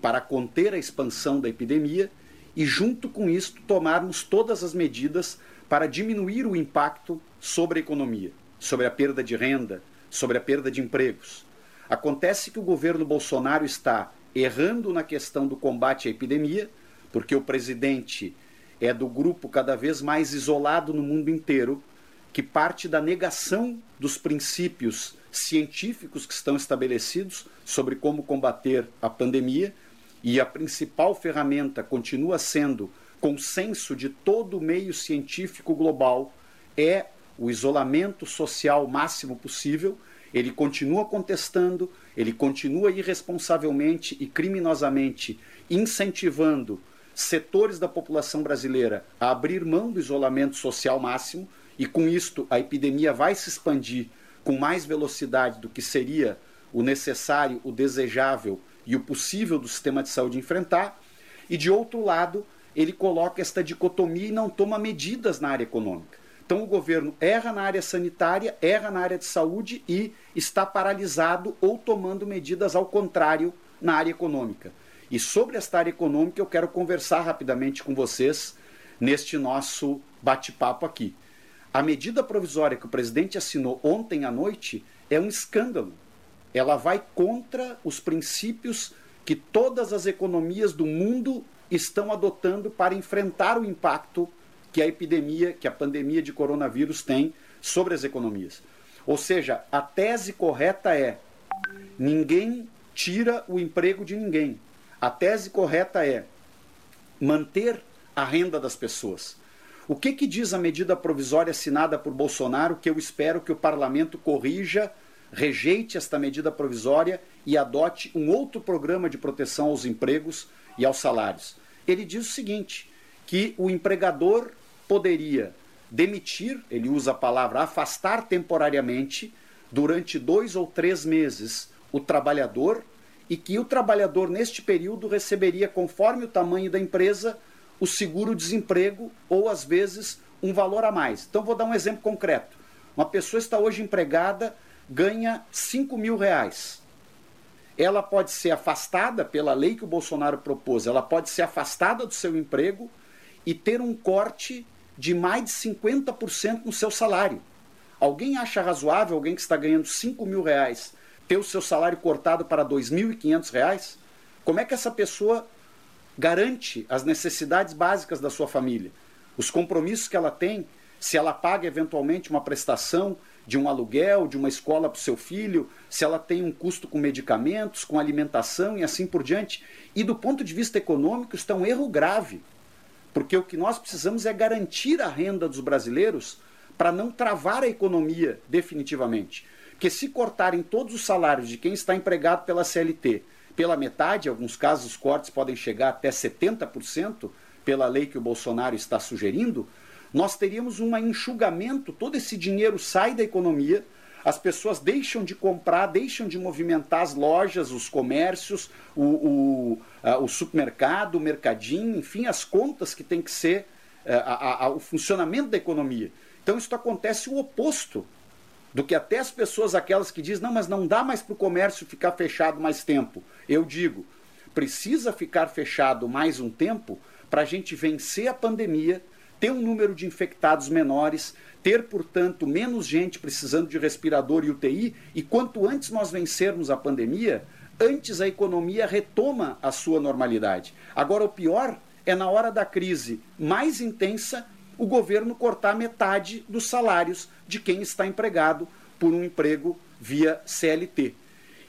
para conter a expansão da epidemia e, junto com isso, tomarmos todas as medidas para diminuir o impacto sobre a economia, sobre a perda de renda, sobre a perda de empregos. Acontece que o governo Bolsonaro está errando na questão do combate à epidemia, porque o presidente é do grupo cada vez mais isolado no mundo inteiro, que parte da negação dos princípios científicos que estão estabelecidos sobre como combater a pandemia, e a principal ferramenta continua sendo consenso de todo o meio científico global é o isolamento social máximo possível. Ele continua contestando, ele continua irresponsavelmente e criminosamente incentivando setores da população brasileira a abrir mão do isolamento social máximo, e com isto a epidemia vai se expandir com mais velocidade do que seria o necessário, o desejável e o possível do sistema de saúde enfrentar. E de outro lado, ele coloca esta dicotomia e não toma medidas na área econômica. Então o governo erra na área sanitária, erra na área de saúde e está paralisado ou tomando medidas ao contrário na área econômica. E sobre esta área econômica eu quero conversar rapidamente com vocês neste nosso bate-papo aqui. A medida provisória que o presidente assinou ontem à noite é um escândalo. Ela vai contra os princípios que todas as economias do mundo estão adotando para enfrentar o impacto que a epidemia, que a pandemia de coronavírus tem sobre as economias. Ou seja, a tese correta é: ninguém tira o emprego de ninguém. A tese correta é manter a renda das pessoas. O que, que diz a medida provisória assinada por Bolsonaro que eu espero que o parlamento corrija, rejeite esta medida provisória e adote um outro programa de proteção aos empregos e aos salários? Ele diz o seguinte: que o empregador poderia demitir, ele usa a palavra afastar temporariamente, durante dois ou três meses, o trabalhador e que o trabalhador, neste período, receberia, conforme o tamanho da empresa, o seguro-desemprego ou, às vezes, um valor a mais. Então, vou dar um exemplo concreto. Uma pessoa está hoje empregada, ganha 5 mil reais. Ela pode ser afastada, pela lei que o Bolsonaro propôs, ela pode ser afastada do seu emprego e ter um corte de mais de 50% no seu salário. Alguém acha razoável alguém que está ganhando 5 mil reais ter o seu salário cortado para R$ 2.500? Como é que essa pessoa garante as necessidades básicas da sua família? Os compromissos que ela tem, se ela paga eventualmente uma prestação de um aluguel, de uma escola para o seu filho, se ela tem um custo com medicamentos, com alimentação e assim por diante. E do ponto de vista econômico, isso é um erro grave. Porque o que nós precisamos é garantir a renda dos brasileiros para não travar a economia definitivamente. Porque se cortarem todos os salários de quem está empregado pela CLT pela metade, em alguns casos os cortes podem chegar até 70%, pela lei que o Bolsonaro está sugerindo, nós teríamos um enxugamento, todo esse dinheiro sai da economia, as pessoas deixam de comprar, deixam de movimentar as lojas, os comércios, o, o, o supermercado, o mercadinho, enfim, as contas que tem que ser é, a, a, o funcionamento da economia. Então, isso acontece o oposto do que até as pessoas, aquelas que dizem, não, mas não dá mais para o comércio ficar fechado mais tempo. Eu digo, precisa ficar fechado mais um tempo para a gente vencer a pandemia, ter um número de infectados menores, ter, portanto, menos gente precisando de respirador e UTI, e quanto antes nós vencermos a pandemia, antes a economia retoma a sua normalidade. Agora, o pior é na hora da crise mais intensa o governo cortar metade dos salários de quem está empregado por um emprego via CLT.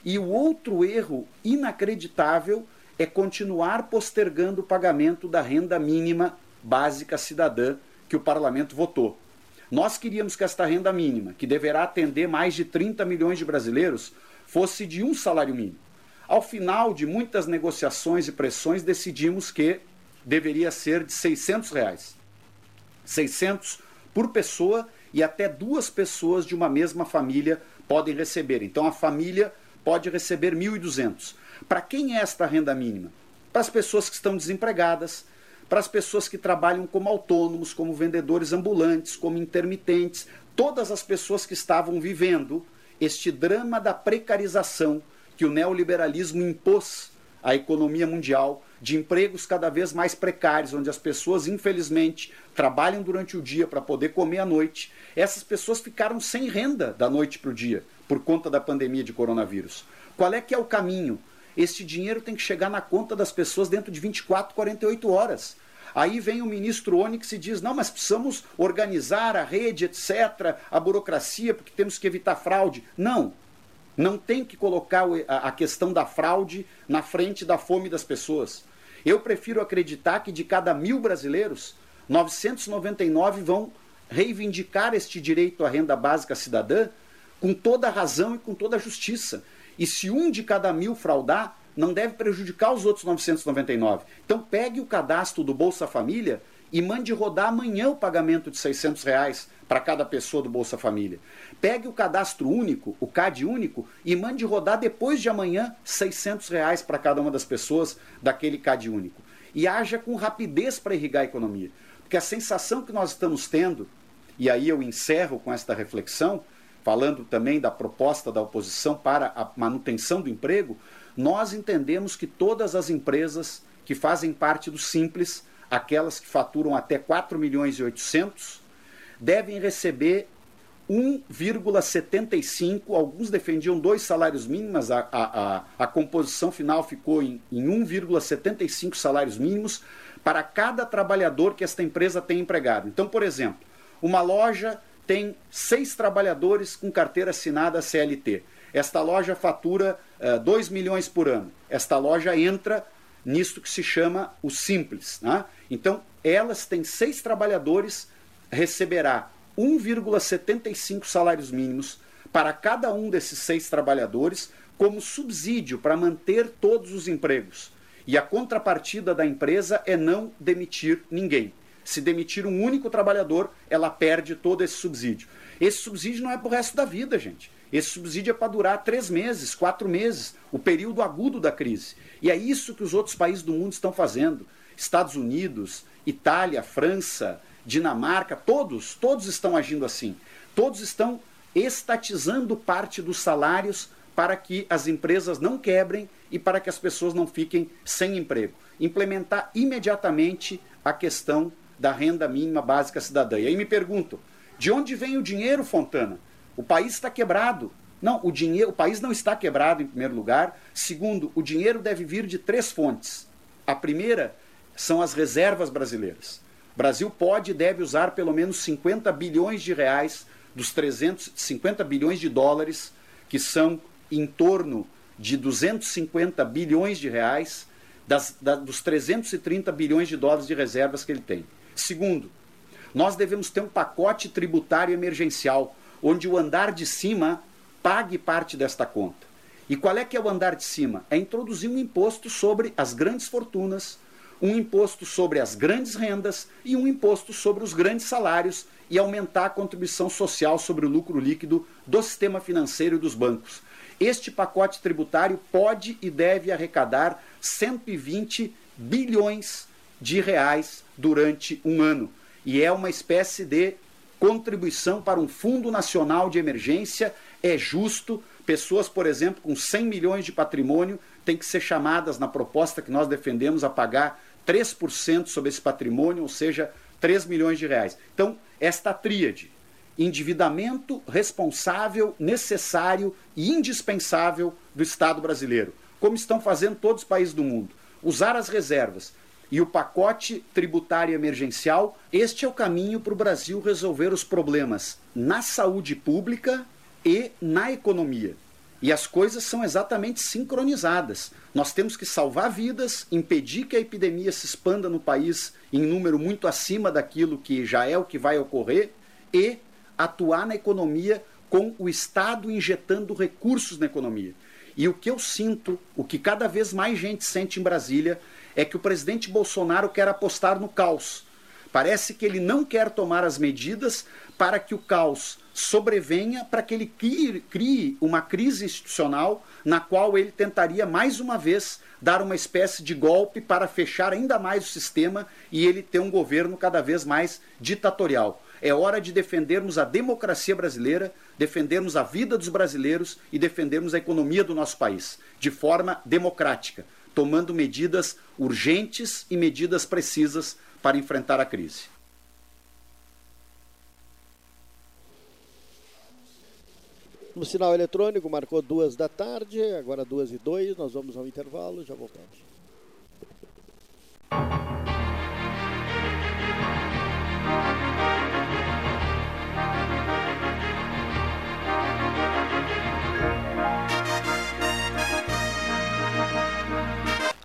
E o outro erro inacreditável é continuar postergando o pagamento da renda mínima básica cidadã que o parlamento votou. Nós queríamos que esta renda mínima, que deverá atender mais de 30 milhões de brasileiros, fosse de um salário mínimo. Ao final de muitas negociações e pressões, decidimos que deveria ser de 600 reais. 600 por pessoa e até duas pessoas de uma mesma família podem receber. Então a família pode receber 1.200. Para quem é esta renda mínima? Para as pessoas que estão desempregadas, para as pessoas que trabalham como autônomos, como vendedores ambulantes, como intermitentes, todas as pessoas que estavam vivendo este drama da precarização que o neoliberalismo impôs à economia mundial de empregos cada vez mais precários, onde as pessoas, infelizmente, trabalham durante o dia para poder comer à noite. Essas pessoas ficaram sem renda da noite para o dia, por conta da pandemia de coronavírus. Qual é que é o caminho? Este dinheiro tem que chegar na conta das pessoas dentro de 24, 48 horas. Aí vem o ministro Onyx e diz: não, mas precisamos organizar a rede, etc., a burocracia, porque temos que evitar fraude. Não. Não tem que colocar a questão da fraude na frente da fome das pessoas. Eu prefiro acreditar que de cada mil brasileiros, 999 vão reivindicar este direito à renda básica cidadã com toda a razão e com toda a justiça. E se um de cada mil fraudar, não deve prejudicar os outros 999. Então pegue o cadastro do Bolsa Família e mande rodar amanhã o pagamento de 600 reais para cada pessoa do Bolsa Família. Pegue o cadastro único, o CAD único, e mande rodar depois de amanhã 600 reais para cada uma das pessoas daquele CAD único. E haja com rapidez para irrigar a economia. Porque a sensação que nós estamos tendo, e aí eu encerro com esta reflexão, falando também da proposta da oposição para a manutenção do emprego, nós entendemos que todas as empresas que fazem parte do Simples, aquelas que faturam até 4 milhões e 800, devem receber 1,75, alguns defendiam dois salários mínimos, a, a, a, a composição final ficou em, em 1,75 salários mínimos para cada trabalhador que esta empresa tem empregado. Então, por exemplo, uma loja tem seis trabalhadores com carteira assinada CLT. Esta loja fatura uh, eh, 2 milhões por ano. Esta loja entra nisto que se chama o simples. Né? Então, elas têm seis trabalhadores, receberá 1,75 salários mínimos para cada um desses seis trabalhadores como subsídio para manter todos os empregos. E a contrapartida da empresa é não demitir ninguém. Se demitir um único trabalhador, ela perde todo esse subsídio. Esse subsídio não é para o resto da vida, gente. Esse subsídio é para durar três meses, quatro meses, o período agudo da crise. E é isso que os outros países do mundo estão fazendo. Estados Unidos, Itália, França, Dinamarca, todos, todos estão agindo assim. Todos estão estatizando parte dos salários para que as empresas não quebrem e para que as pessoas não fiquem sem emprego. Implementar imediatamente a questão da renda mínima básica cidadã. E aí me pergunto, de onde vem o dinheiro, Fontana? O país está quebrado. Não, o dinheiro, o país não está quebrado em primeiro lugar. Segundo, o dinheiro deve vir de três fontes. A primeira são as reservas brasileiras. O Brasil pode e deve usar pelo menos 50 bilhões de reais dos 350 bilhões de dólares, que são em torno de 250 bilhões de reais, das, da, dos 330 bilhões de dólares de reservas que ele tem. Segundo, nós devemos ter um pacote tributário emergencial, onde o andar de cima pague parte desta conta. E qual é que é o andar de cima? É introduzir um imposto sobre as grandes fortunas, um imposto sobre as grandes rendas e um imposto sobre os grandes salários e aumentar a contribuição social sobre o lucro líquido do sistema financeiro e dos bancos. Este pacote tributário pode e deve arrecadar 120 bilhões de reais durante um ano. E é uma espécie de contribuição para um Fundo Nacional de Emergência. É justo. Pessoas, por exemplo, com 100 milhões de patrimônio têm que ser chamadas na proposta que nós defendemos a pagar 3% sobre esse patrimônio, ou seja, 3 milhões de reais. Então, esta tríade, endividamento responsável, necessário e indispensável do Estado brasileiro, como estão fazendo todos os países do mundo. Usar as reservas e o pacote tributário emergencial, este é o caminho para o Brasil resolver os problemas na saúde pública e na economia. E as coisas são exatamente sincronizadas. Nós temos que salvar vidas, impedir que a epidemia se expanda no país em número muito acima daquilo que já é o que vai ocorrer e atuar na economia com o Estado injetando recursos na economia. E o que eu sinto, o que cada vez mais gente sente em Brasília, é que o presidente Bolsonaro quer apostar no caos. Parece que ele não quer tomar as medidas para que o caos sobrevenha para que ele crie, uma crise institucional na qual ele tentaria mais uma vez dar uma espécie de golpe para fechar ainda mais o sistema e ele ter um governo cada vez mais ditatorial. É hora de defendermos a democracia brasileira, defendermos a vida dos brasileiros e defendermos a economia do nosso país de forma democrática, tomando medidas urgentes e medidas precisas para enfrentar a crise. No sinal eletrônico marcou duas da tarde, agora duas e dois, nós vamos ao intervalo, já voltamos.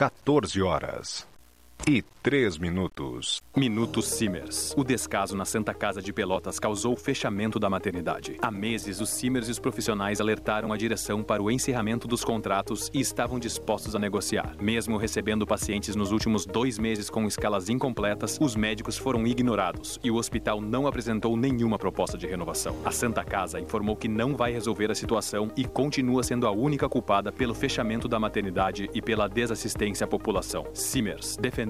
14 horas e três minutos. Minuto Simers. O descaso na Santa Casa de Pelotas causou o fechamento da maternidade. Há meses, os Simers e os profissionais alertaram a direção para o encerramento dos contratos e estavam dispostos a negociar. Mesmo recebendo pacientes nos últimos dois meses com escalas incompletas, os médicos foram ignorados e o hospital não apresentou nenhuma proposta de renovação. A Santa Casa informou que não vai resolver a situação e continua sendo a única culpada pelo fechamento da maternidade e pela desassistência à população. Simers defendeu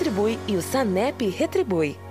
e o Sanep retribui.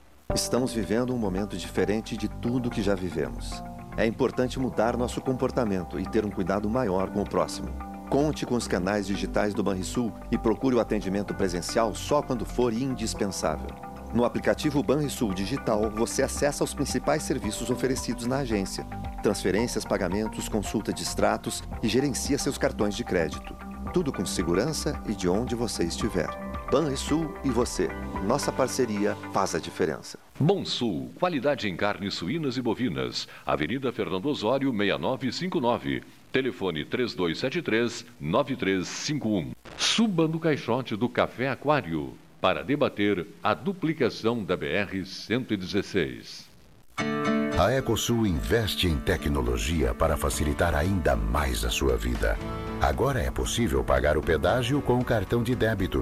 Estamos vivendo um momento diferente de tudo que já vivemos. É importante mudar nosso comportamento e ter um cuidado maior com o próximo. Conte com os canais digitais do Banrisul e procure o atendimento presencial só quando for indispensável. No aplicativo Banrisul Digital, você acessa os principais serviços oferecidos na agência: transferências, pagamentos, consulta de extratos e gerencia seus cartões de crédito. Tudo com segurança e de onde você estiver. Banrisul e você. Nossa parceria faz a diferença. Bom Sul, qualidade em carnes suínas e bovinas. Avenida Fernando Osório, 6959. Telefone 3273-9351. Suba no caixote do Café Aquário para debater a duplicação da BR-116. A Ecosul investe em tecnologia para facilitar ainda mais a sua vida. Agora é possível pagar o pedágio com o cartão de débito.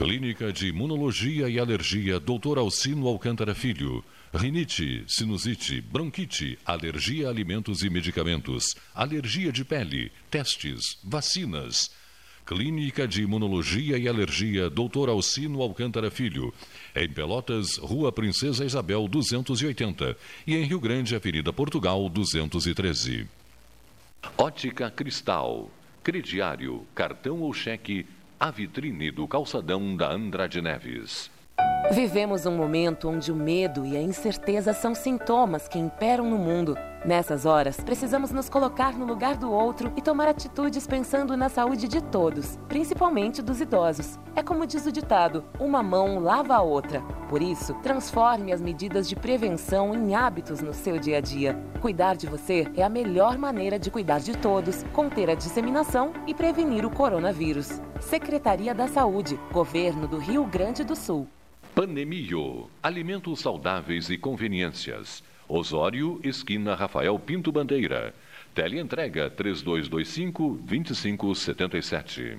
Clínica de Imunologia e Alergia Dr. Alcino Alcântara Filho. Rinite, sinusite, bronquite, alergia a alimentos e medicamentos, alergia de pele, testes, vacinas. Clínica de Imunologia e Alergia Dr. Alcino Alcântara Filho. Em Pelotas, Rua Princesa Isabel 280 e em Rio Grande, Avenida Portugal 213. Ótica Cristal. Crediário, cartão ou cheque a vitrine do calçadão da Andrade Neves. Vivemos um momento onde o medo e a incerteza são sintomas que imperam no mundo. Nessas horas, precisamos nos colocar no lugar do outro e tomar atitudes pensando na saúde de todos, principalmente dos idosos. É como diz o ditado: uma mão lava a outra. Por isso, transforme as medidas de prevenção em hábitos no seu dia a dia. Cuidar de você é a melhor maneira de cuidar de todos, conter a disseminação e prevenir o coronavírus. Secretaria da Saúde, Governo do Rio Grande do Sul. Panemio, alimentos saudáveis e conveniências. Osório, esquina Rafael Pinto Bandeira. Teleentrega 3225-2577.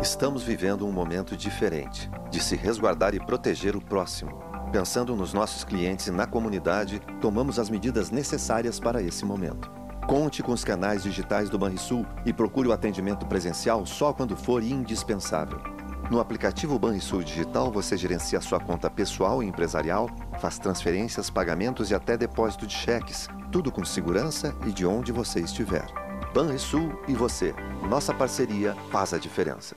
Estamos vivendo um momento diferente de se resguardar e proteger o próximo. Pensando nos nossos clientes e na comunidade, tomamos as medidas necessárias para esse momento. Conte com os canais digitais do Banrisul e procure o atendimento presencial só quando for indispensável. No aplicativo Banrisul Digital, você gerencia sua conta pessoal e empresarial, faz transferências, pagamentos e até depósito de cheques, tudo com segurança e de onde você estiver. Banrisul e você. Nossa parceria faz a diferença.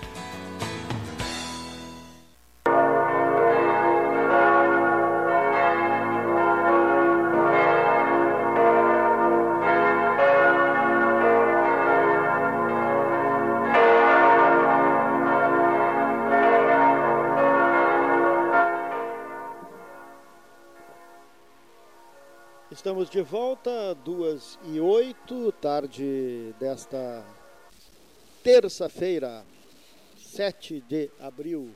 Estamos de volta, duas e oito, tarde desta terça-feira, 7 de abril,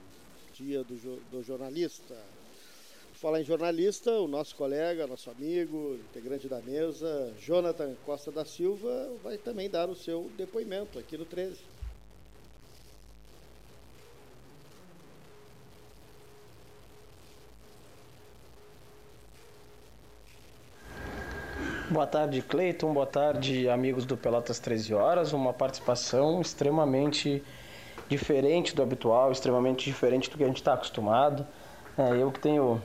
dia do, do jornalista. Falar em jornalista, o nosso colega, nosso amigo, integrante da mesa, Jonathan Costa da Silva, vai também dar o seu depoimento aqui no 13. Boa tarde, Cleiton. Boa tarde, amigos do Pelotas 13 Horas. Uma participação extremamente diferente do habitual, extremamente diferente do que a gente está acostumado. É, eu que tenho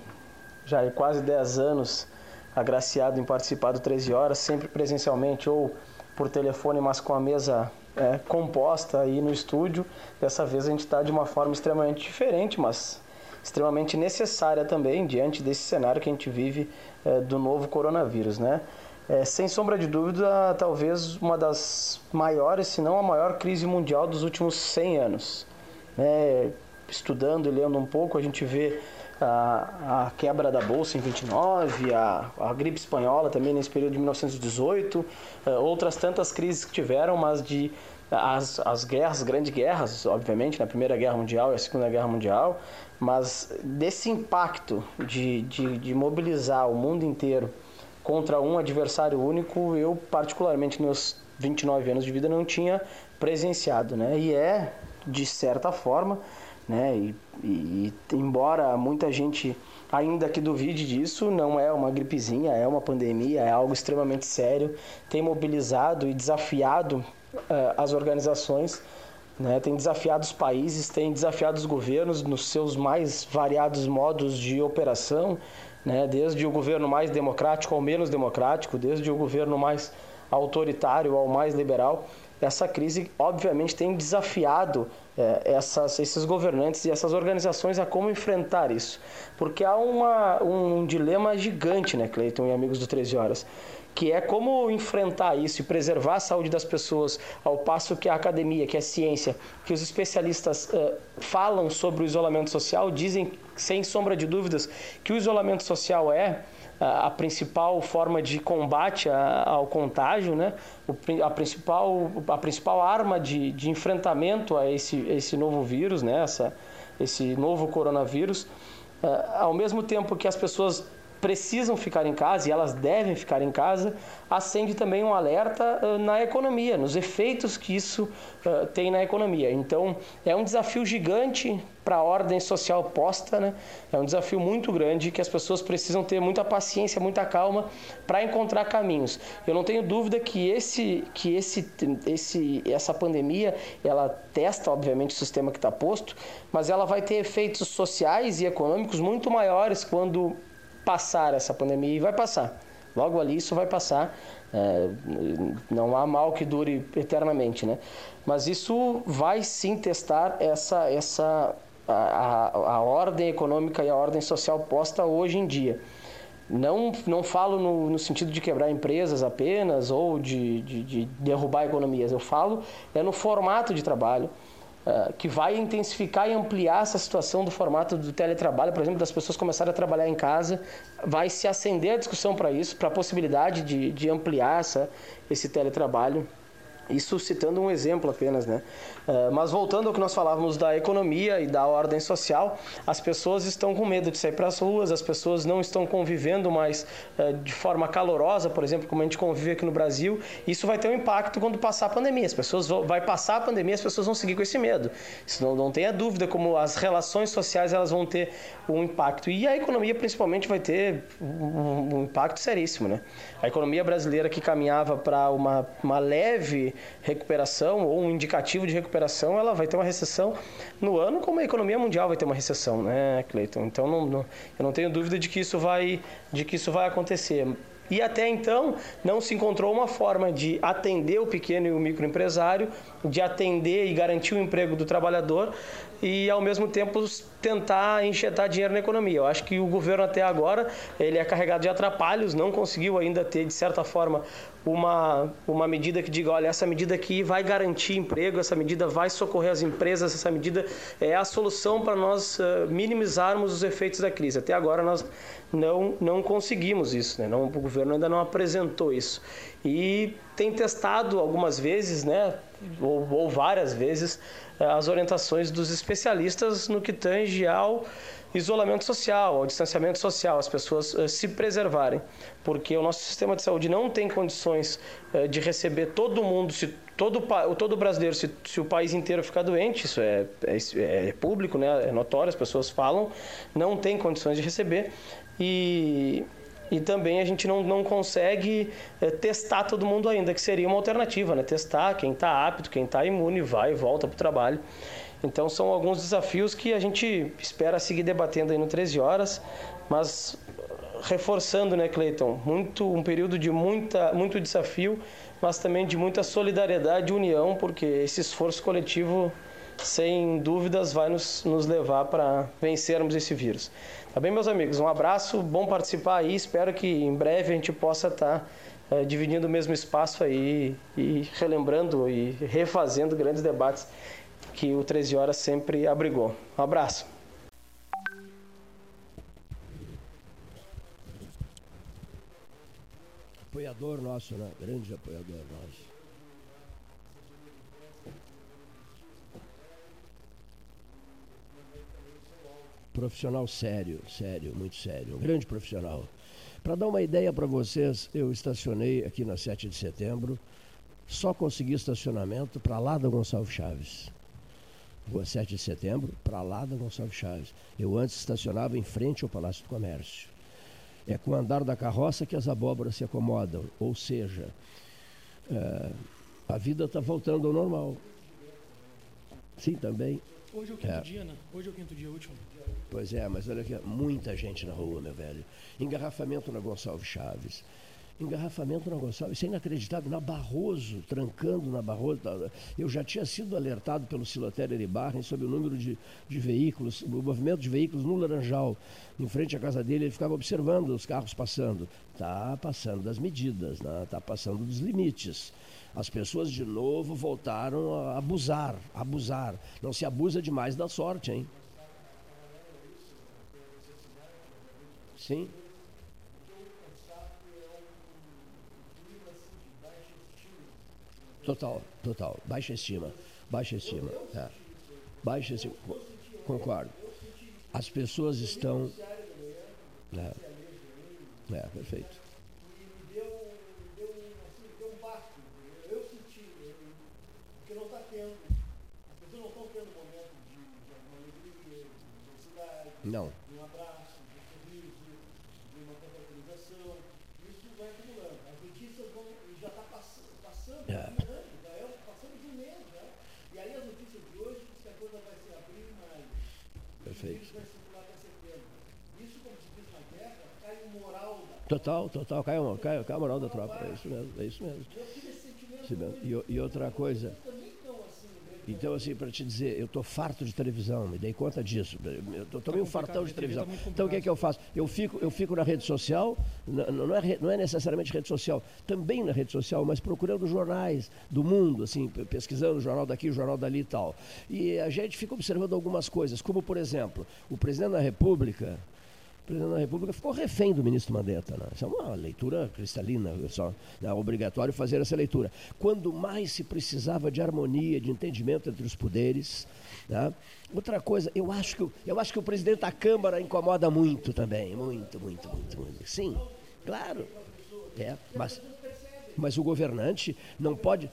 já quase 10 anos agraciado em participar do 13 Horas, sempre presencialmente ou por telefone, mas com a mesa é, composta aí no estúdio. Dessa vez a gente está de uma forma extremamente diferente, mas extremamente necessária também diante desse cenário que a gente vive é, do novo coronavírus, né? É, sem sombra de dúvida, talvez uma das maiores, se não a maior crise mundial dos últimos 100 anos. É, estudando e lendo um pouco, a gente vê a, a quebra da Bolsa em 29, a, a, gripe espanhola também nesse período de 1918, é, outras tantas crises que tiveram, mas de as, as guerras, grandes guerras, obviamente, na Primeira Guerra Mundial e a Segunda Guerra Mundial, mas desse impacto de, de, de mobilizar o mundo inteiro contra um adversário único, eu particularmente meus 29 anos de vida não tinha presenciado, né? E é de certa forma, né? E, e, embora muita gente ainda que duvide disso, não é uma gripezinha, é uma pandemia, é algo extremamente sério, tem mobilizado e desafiado uh, as organizações, né? Tem desafiado os países, tem desafiado os governos nos seus mais variados modos de operação né? desde o governo mais democrático ao menos democrático, desde o governo mais autoritário ao mais liberal. Essa crise, obviamente, tem desafiado é, essas, esses governantes e essas organizações a como enfrentar isso. Porque há uma, um dilema gigante, né, Cleiton e amigos do 13 Horas que é como enfrentar isso e preservar a saúde das pessoas, ao passo que a academia, que a ciência, que os especialistas uh, falam sobre o isolamento social, dizem sem sombra de dúvidas que o isolamento social é uh, a principal forma de combate a, ao contágio, né? O, a, principal, a principal arma de, de enfrentamento a esse, esse novo vírus, né? Essa, esse novo coronavírus. Uh, ao mesmo tempo que as pessoas precisam ficar em casa e elas devem ficar em casa, acende também um alerta uh, na economia, nos efeitos que isso uh, tem na economia. Então, é um desafio gigante para a ordem social posta, né? É um desafio muito grande que as pessoas precisam ter muita paciência, muita calma para encontrar caminhos. Eu não tenho dúvida que esse, que esse, esse, essa pandemia, ela testa obviamente o sistema que está posto, mas ela vai ter efeitos sociais e econômicos muito maiores quando passar essa pandemia e vai passar. Logo ali isso vai passar. É, não há mal que dure eternamente, né? Mas isso vai sim testar essa, essa a, a, ordem econômica e a ordem social posta hoje em dia. Não, não falo no, no sentido de quebrar empresas apenas ou de, de, de derrubar economias. Eu falo é no formato de trabalho, Uh, que vai intensificar e ampliar essa situação do formato do teletrabalho, por exemplo, das pessoas começarem a trabalhar em casa, vai se acender a discussão para isso, para a possibilidade de, de ampliar essa, esse teletrabalho. Isso citando um exemplo apenas, né? Uh, mas voltando ao que nós falávamos da economia e da ordem social, as pessoas estão com medo de sair para as ruas, as pessoas não estão convivendo mais uh, de forma calorosa, por exemplo, como a gente convive aqui no Brasil. Isso vai ter um impacto quando passar a pandemia. As pessoas vão, vai passar a pandemia, as pessoas vão seguir com esse medo. Isso não, não tenha dúvida como as relações sociais elas vão ter um impacto e a economia principalmente vai ter um, um impacto seríssimo, né? A economia brasileira que caminhava para uma, uma leve recuperação ou um indicativo de recuperação, ela vai ter uma recessão no ano, como a economia mundial vai ter uma recessão, né, Cleiton? Então, não, não, eu não tenho dúvida de que isso vai, de que isso vai acontecer. E até então não se encontrou uma forma de atender o pequeno e o microempresário, de atender e garantir o emprego do trabalhador e ao mesmo tempo tentar injetar dinheiro na economia. Eu acho que o governo até agora ele é carregado de atrapalhos, não conseguiu ainda ter de certa forma uma, uma medida que diga, olha, essa medida aqui vai garantir emprego, essa medida vai socorrer as empresas, essa medida é a solução para nós uh, minimizarmos os efeitos da crise. Até agora nós não, não conseguimos isso, né? não, o governo ainda não apresentou isso. E tem testado algumas vezes, né, ou, ou várias vezes, eh, as orientações dos especialistas no que tange ao isolamento social, ao distanciamento social, as pessoas uh, se preservarem, porque o nosso sistema de saúde não tem condições uh, de receber todo mundo, se todo todo brasileiro, se, se o país inteiro ficar doente, isso é, é, é público, né, é notório, as pessoas falam, não tem condições de receber. E e também a gente não, não consegue é, testar todo mundo ainda, que seria uma alternativa, né? Testar quem está apto, quem está imune, vai e volta para o trabalho. Então são alguns desafios que a gente espera seguir debatendo aí no 13 horas, mas reforçando, né, Cleiton, muito um período de muita muito desafio, mas também de muita solidariedade e união, porque esse esforço coletivo sem dúvidas vai nos, nos levar para vencermos esse vírus. Tá bem, meus amigos? Um abraço, bom participar aí. Espero que em breve a gente possa estar tá, é, dividindo o mesmo espaço aí e relembrando e refazendo grandes debates que o 13 Horas sempre abrigou. Um abraço. Apoiador nosso, né? Grande apoiador nosso. Profissional sério, sério, muito sério. Um grande profissional. Para dar uma ideia para vocês, eu estacionei aqui na 7 de setembro, só consegui estacionamento para lá da Gonçalves Chaves. Rua 7 de setembro, para lá da Gonçalves Chaves. Eu antes estacionava em frente ao Palácio do Comércio. É com o andar da carroça que as abóboras se acomodam, ou seja, é, a vida está voltando ao normal. Sim, também. Hoje é o quinto é. dia, né? Hoje é o quinto dia último. Pois é, mas olha aqui, muita gente na rua, meu velho. Engarrafamento na Gonçalves Chaves. Engarrafamento na Gonçalves, isso é inacreditável, na Barroso, trancando na Barroso. Eu já tinha sido alertado pelo Silotério Eribarren sobre o número de, de veículos, o movimento de veículos no Laranjal. Em frente à casa dele, ele ficava observando os carros passando. Está passando das medidas, está né? Tá passando dos limites as pessoas de novo voltaram a abusar, abusar. Não se abusa demais da sorte, hein? Sim. Total, total. Baixa estima. Baixa estima. É. Baixa estima. Concordo. As pessoas estão. É, é perfeito. Não. De um abraço, de um sorriso, de uma confraternização. Isso vai acumulando. As notícias vão, já está pass, passando, é. já é passando de um mês, né? E aí as notícias de hoje que a coisa vai ser abril e maio. Perfeito. vai circular até setembro. Isso, como se diz na guerra, Total, total, cai, cai, cai a moral da tropa. É isso mesmo, é isso mesmo. Isso o- e outra coisa. Então, assim, para te dizer, eu tô farto de televisão, me dei conta disso. Eu tô, tô meio fartão de televisão. Então, o que é que eu faço? Eu fico, eu fico na rede social, não é, não é necessariamente rede social, também na rede social, mas procurando jornais do mundo, assim, pe- pesquisando o jornal daqui, o jornal dali e tal. E a gente fica observando algumas coisas, como, por exemplo, o presidente da República, presidente da República ficou refém do ministro Mandetta. Né? Isso é uma leitura cristalina, só é obrigatório fazer essa leitura. Quando mais se precisava de harmonia, de entendimento entre os poderes. Né? Outra coisa, eu acho, que, eu acho que o presidente da Câmara incomoda muito também. Muito, muito, muito, muito. Sim, claro. É, mas, mas o governante não pode.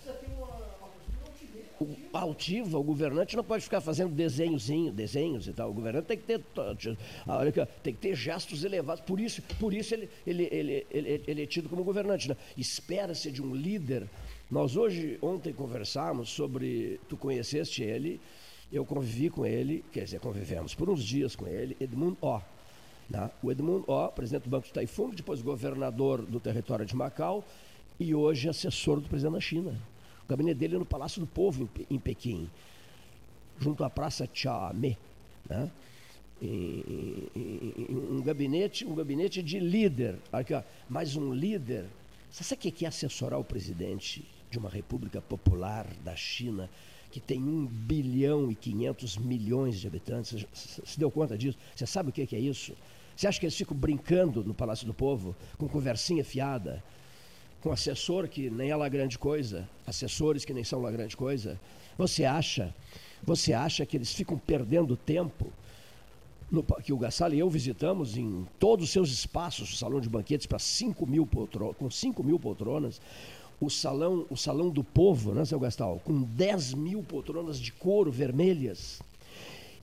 Altiva, o governante não pode ficar fazendo desenhozinho, desenhos e tal. O governante tem que ter, ó, tem que ter gestos elevados. Por isso, por isso ele, ele, ele, ele, ele é tido como governante. Né? Espera-se de um líder. Nós hoje, ontem conversamos sobre, tu conheceste ele, eu convivi com ele, quer dizer, convivemos por uns dias com ele, Edmundo O. né? O Edmundo O, presidente do Banco de Taifung, depois governador do território de Macau e hoje assessor do presidente da China. O gabinete dele é no Palácio do Povo, em, em Pequim, junto à Praça Tiananmen. Né? Um gabinete, um gabinete de líder, aqui, ó, mas um líder. Você sabe o que é assessorar o presidente de uma república popular da China que tem 1 bilhão e 500 milhões de habitantes? Você se deu conta disso? Você sabe o que é isso? Você acha que eles ficam brincando no Palácio do Povo com conversinha fiada? Com assessor que nem é lá grande coisa, assessores que nem são lá grande coisa, você acha, você acha que eles ficam perdendo tempo no que o Gassal e eu visitamos em todos os seus espaços, o salão de banquetes para 5 mil poltronas, com 5 mil poltronas, o salão, o salão do povo, né, seu Gastal, com 10 mil poltronas de couro vermelhas.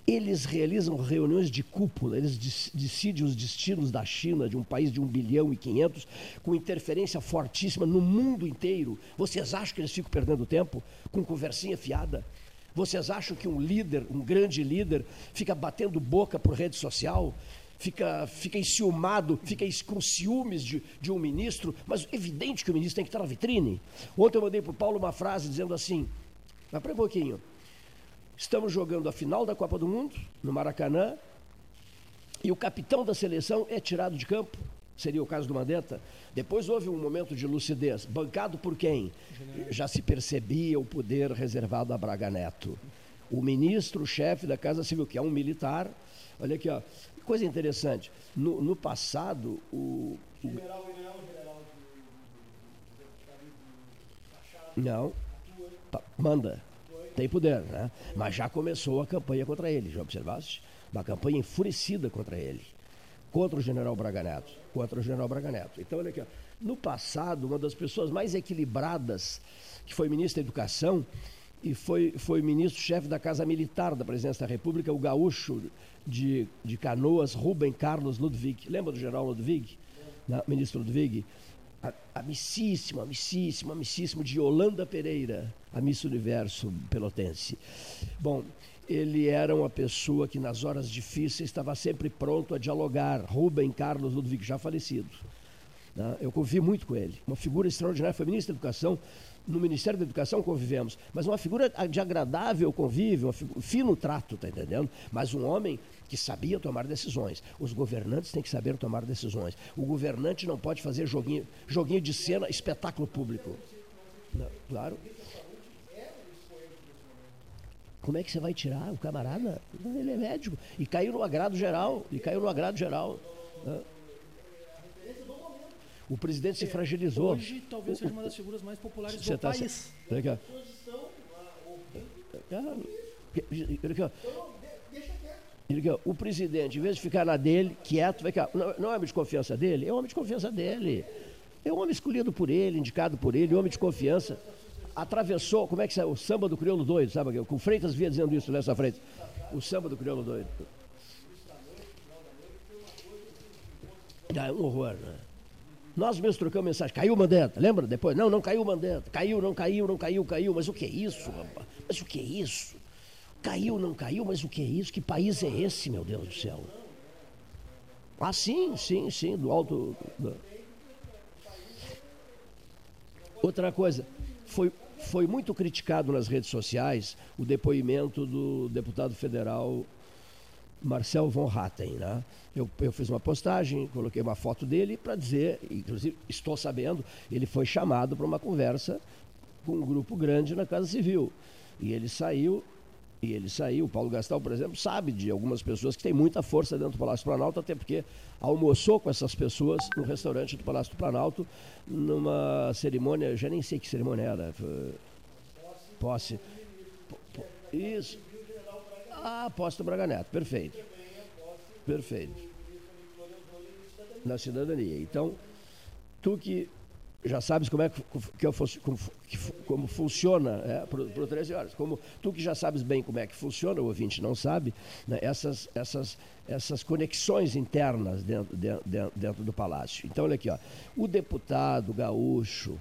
Eles realizam reuniões de cúpula, eles decidem os destinos da China, de um país de 1 bilhão e 500, com interferência fortíssima no mundo inteiro. Vocês acham que eles ficam perdendo tempo com conversinha fiada? Vocês acham que um líder, um grande líder, fica batendo boca por rede social? Fica, fica enciumado, fica com ciúmes de, de um ministro, mas evidente que o ministro tem que estar na vitrine. Ontem eu mandei para o Paulo uma frase dizendo assim, mas para um pouquinho, Estamos jogando a final da Copa do Mundo, no Maracanã, e o capitão da seleção é tirado de campo. Seria o caso do Mandetta. Depois houve um momento de lucidez. Bancado por quem? Já se percebia o poder reservado a Braga Neto. O ministro, chefe da Casa Civil, que é um militar. Olha aqui, ó. Coisa interessante. No, no passado, o. o- Não. Pa- Manda. Tem poder, né? Mas já começou a campanha contra ele, já observaste? Uma campanha enfurecida contra ele. Contra o general Braga Neto. Contra o general Braga Neto. Então, olha aqui, ó. no passado, uma das pessoas mais equilibradas, que foi ministro da Educação e foi, foi ministro-chefe da Casa Militar da Presidência da República, o gaúcho de, de Canoas, Rubem Carlos Ludwig. Lembra do general Ludwig? Né? Ministro Ludwig? Amicíssimo, amicíssimo, amicíssimo de Yolanda Pereira, a Miss Universo pelotense. Bom, ele era uma pessoa que nas horas difíceis estava sempre pronto a dialogar. Rubem Carlos Ludwig, já falecido. né? Eu convivi muito com ele. Uma figura extraordinária, foi ministro da Educação. No Ministério da Educação convivemos, mas uma figura de agradável convívio, um fino trato, tá entendendo? Mas um homem que sabia tomar decisões. Os governantes têm que saber tomar decisões. O governante não pode fazer joguinho, joguinho de cena, espetáculo público. Não, claro. Como é que você vai tirar o camarada? Ele é médico. E caiu no agrado geral. E caiu no agrado geral. né? O presidente se fragilizou. Hoje talvez seja uma das figuras mais populares Você do tá país. Olha aqui, ó. Ah, olha aqui, ó. Olha aqui, ó. O presidente, em vez de ficar na dele, quieto, vai cá. Não, é homem de confiança dele? É homem de confiança dele. É um homem escolhido por ele, indicado por ele, homem de confiança. Atravessou, como é que é? O samba do crioulo doido, sabe? O Freitas via dizendo isso nessa frente. O samba do crioulo doido. É um horror, né? Nós mesmos trocamos mensagem. Caiu o Mandetta, lembra? Depois, não, não caiu o Mandetta. Caiu, não caiu, não caiu, caiu. Mas o que é isso, rapaz? Mas o que é isso? Caiu, não caiu, mas o que é isso? Que país é esse, meu Deus do céu? Ah, sim, sim, sim, do alto. do- Outra coisa, foi, foi muito criticado nas redes sociais o depoimento do deputado federal Marcel von Hatten. Né? Eu, eu fiz uma postagem, coloquei uma foto dele para dizer, inclusive estou sabendo, ele foi chamado para uma conversa com um grupo grande na Casa Civil. E ele saiu, e ele saiu, o Paulo Gastal, por exemplo, sabe de algumas pessoas que têm muita força dentro do Palácio do Planalto, até porque almoçou com essas pessoas no restaurante do Palácio do Planalto, numa cerimônia, já nem sei que cerimônia era. Posse. Po- po- Isso. Ah, posse do Braga Neto, perfeito. Perfeito. Na cidadania. Então, tu que já sabes como é que, que eu fosse- como, que como funciona é, por, 13 horas. Como tu que já sabes bem como é que funciona, o ouvinte não sabe, né, essas, essas, essas conexões internas dentro, dentro, dentro- do palácio. Então, olha aqui, ó, o deputado gaúcho,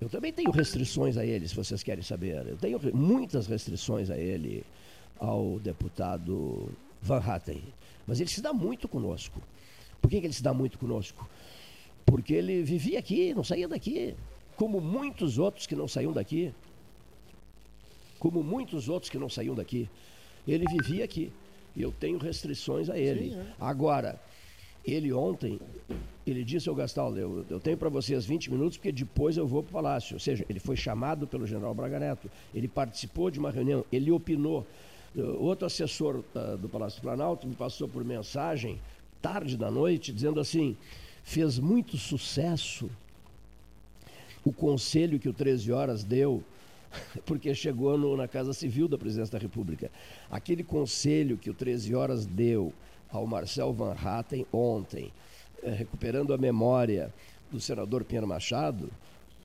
eu também tenho restrições a ele, se vocês querem saber. Eu tenho muitas restrições a ele, ao deputado Van Hatten. Mas ele se dá muito conosco. Por que, que ele se dá muito conosco? Porque ele vivia aqui, não saía daqui. Como muitos outros que não saíam daqui. Como muitos outros que não saíam daqui. Ele vivia aqui. E eu tenho restrições a ele. Sim, é. Agora, ele ontem, ele disse ao Gastaldo, eu, eu tenho para vocês 20 minutos porque depois eu vou para o Palácio. Ou seja, ele foi chamado pelo general Braga Neto, ele participou de uma reunião, ele opinou. Outro assessor uh, do Palácio do Planalto me passou por mensagem, tarde da noite, dizendo assim, fez muito sucesso o conselho que o 13 Horas deu, porque chegou no- na Casa Civil da Presidência da República. Aquele conselho que o 13 Horas deu ao Marcel Van Hatten ontem, eh, recuperando a memória do senador Pinheiro Machado,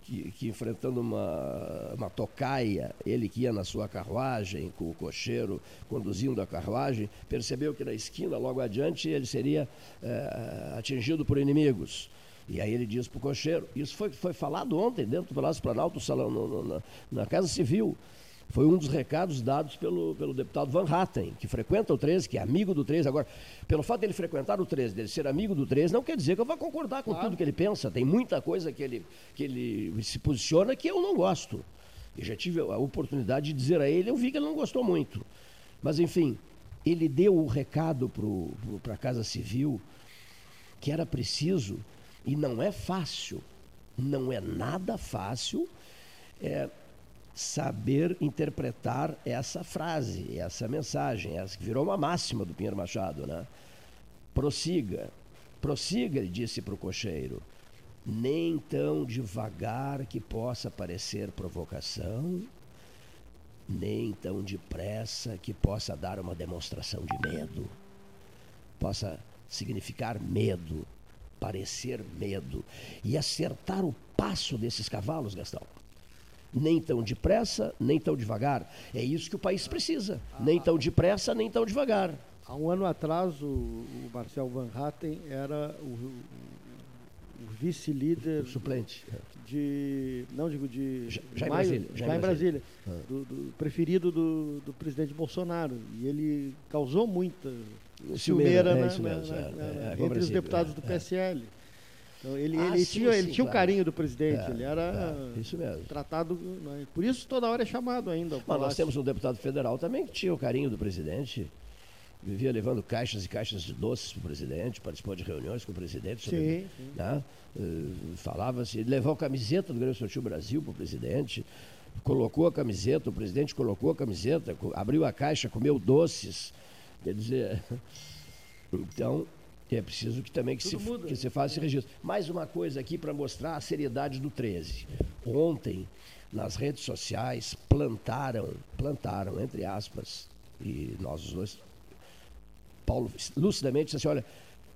que, que enfrentando uma, uma tocaia, ele que ia na sua carruagem, com o cocheiro conduzindo a carruagem, percebeu que na esquina, logo adiante, ele seria eh, atingido por inimigos. E aí ele diz para o cocheiro, isso foi, foi falado ontem dentro do Palácio Planalto, salão, no- no- na, na Casa Civil. Foi um dos recados dados pelo, pelo deputado Van Hatten, que frequenta o 13, que é amigo do 13. Agora, pelo fato dele frequentar o 13, dele ser amigo do 13, não quer dizer que eu vá concordar com tudo que ele pensa. Tem muita coisa que ele, que ele se posiciona que eu não gosto. Eu já tive a oportunidade de dizer a ele, eu vi que ele não gostou muito. Mas, enfim, ele deu o recado para a Casa Civil que era preciso, e não é fácil, não é nada fácil, é, saber interpretar essa frase, essa mensagem, essa que virou uma máxima do Pinheiro Machado, né? Prossiga, prossiga, ele disse para o cocheiro, nem tão devagar que possa parecer provocação, nem tão depressa que possa dar uma demonstração de medo, possa significar medo, parecer medo, e acertar o passo desses cavalos, Gastão nem tão depressa, nem tão devagar. É isso que o país precisa. Nem tão depressa, nem tão devagar. Há um ano atrás, o, o Marcel Van Hatten era o, o- vice-líder. suplente. De. Não digo de. Já- já em Brasília, já já em Brasília. Brasília. Ah. do, do preferido do, do presidente Bolsonaro. E ele causou muita Ciumeira, ciumeira é na- é, é, é, entre os deputados é, do é. PSL. Então, ele, Ah, ele sim, tinha, sim, ele tinha o claro. carinho do presidente, É, ele era é, isso mesmo. tratado. né, Por isso toda hora é chamado ainda. ao Mas nós temos um deputado federal também que tinha o carinho do presidente. Vivia levando caixas e caixas de doces para o presidente, participou de reuniões com o presidente. sobre- Sim, sim. né? Eh, Falava-se, levou a camiseta do Grêmio Esportivo Brasil para o presidente, colocou a camiseta, o presidente colocou a camiseta, abriu a caixa, comeu doces. Quer dizer, então é preciso que também que se, muda. que se faça esse registro. Mais uma coisa aqui para mostrar a seriedade do 13. Ontem, nas redes sociais, plantaram, plantaram, entre aspas, e nós os dois, Paulo lucidamente disse assim, olha,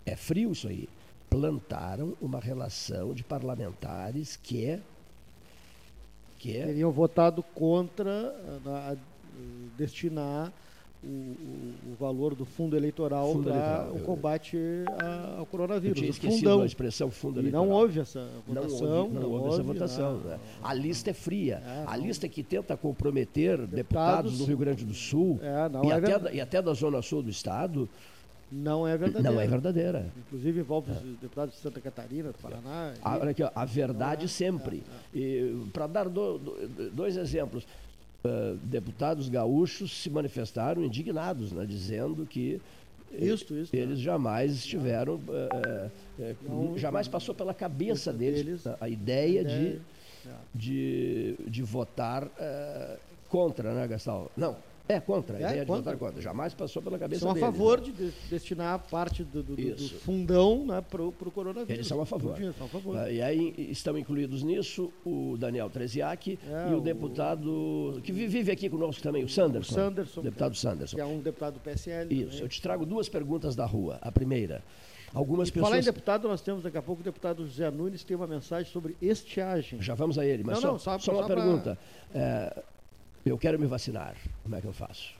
é frio isso aí. Plantaram uma relação de parlamentares que é que é teriam votado contra a- a- destinar o, o- valor do fundo eleitoral Fundo para o eu- combate a- ao Eu coronavírus. tinha o esquecido fundão. a expressão fundo E eleitoral. não houve essa Não votação. houve, não houve essa votação. não. né? A lista é fria. É, a não. lista que tenta comprometer deputados, do Rio Grande do Sul É, não, e, é até verdade. e até da Zona Sul do Estado Não é verdadeira. Não é verdadeira. Inclusive envolve os deputados de Santa Catarina, do Paraná. Ah, Olha aqui, ó, a verdade sempre. E para dar do- do- dois exemplos, deputados gaúchos se manifestaram indignados, né, dizendo que eh, Isto, isto, eles jamais estiveram, eh, eh, Não- jamais passou pela cabeça deles, deles, a- a ideia de, ideia, de, de votar contra, né, Gastão? Não, é contra, a É, ideia contra. de votar contra. Jamais passou pela cabeça São a deles. favor né? de, de- destinar parte do, do- do- fundão né, para o coronavírus. Eles são a favor. Tudinho, são a favor. Ah, E aí estão incluídos nisso o Daniel Treziak É, e o, o- deputado que vi- vive aqui conosco também, o Sanderson. O Sanderson, Deputado Sanderson. Que é um deputado do PSL. Isso. também. Eu te trago duas perguntas da rua. A primeira. Algumas E falar em pessoas. deputado, nós temos daqui a pouco o deputado José Nunes tem uma mensagem sobre estiagem. Já vamos a ele, mas Não, só, não, só- só uma só pra- pergunta. É, eu quero me vacinar. Como é que eu faço?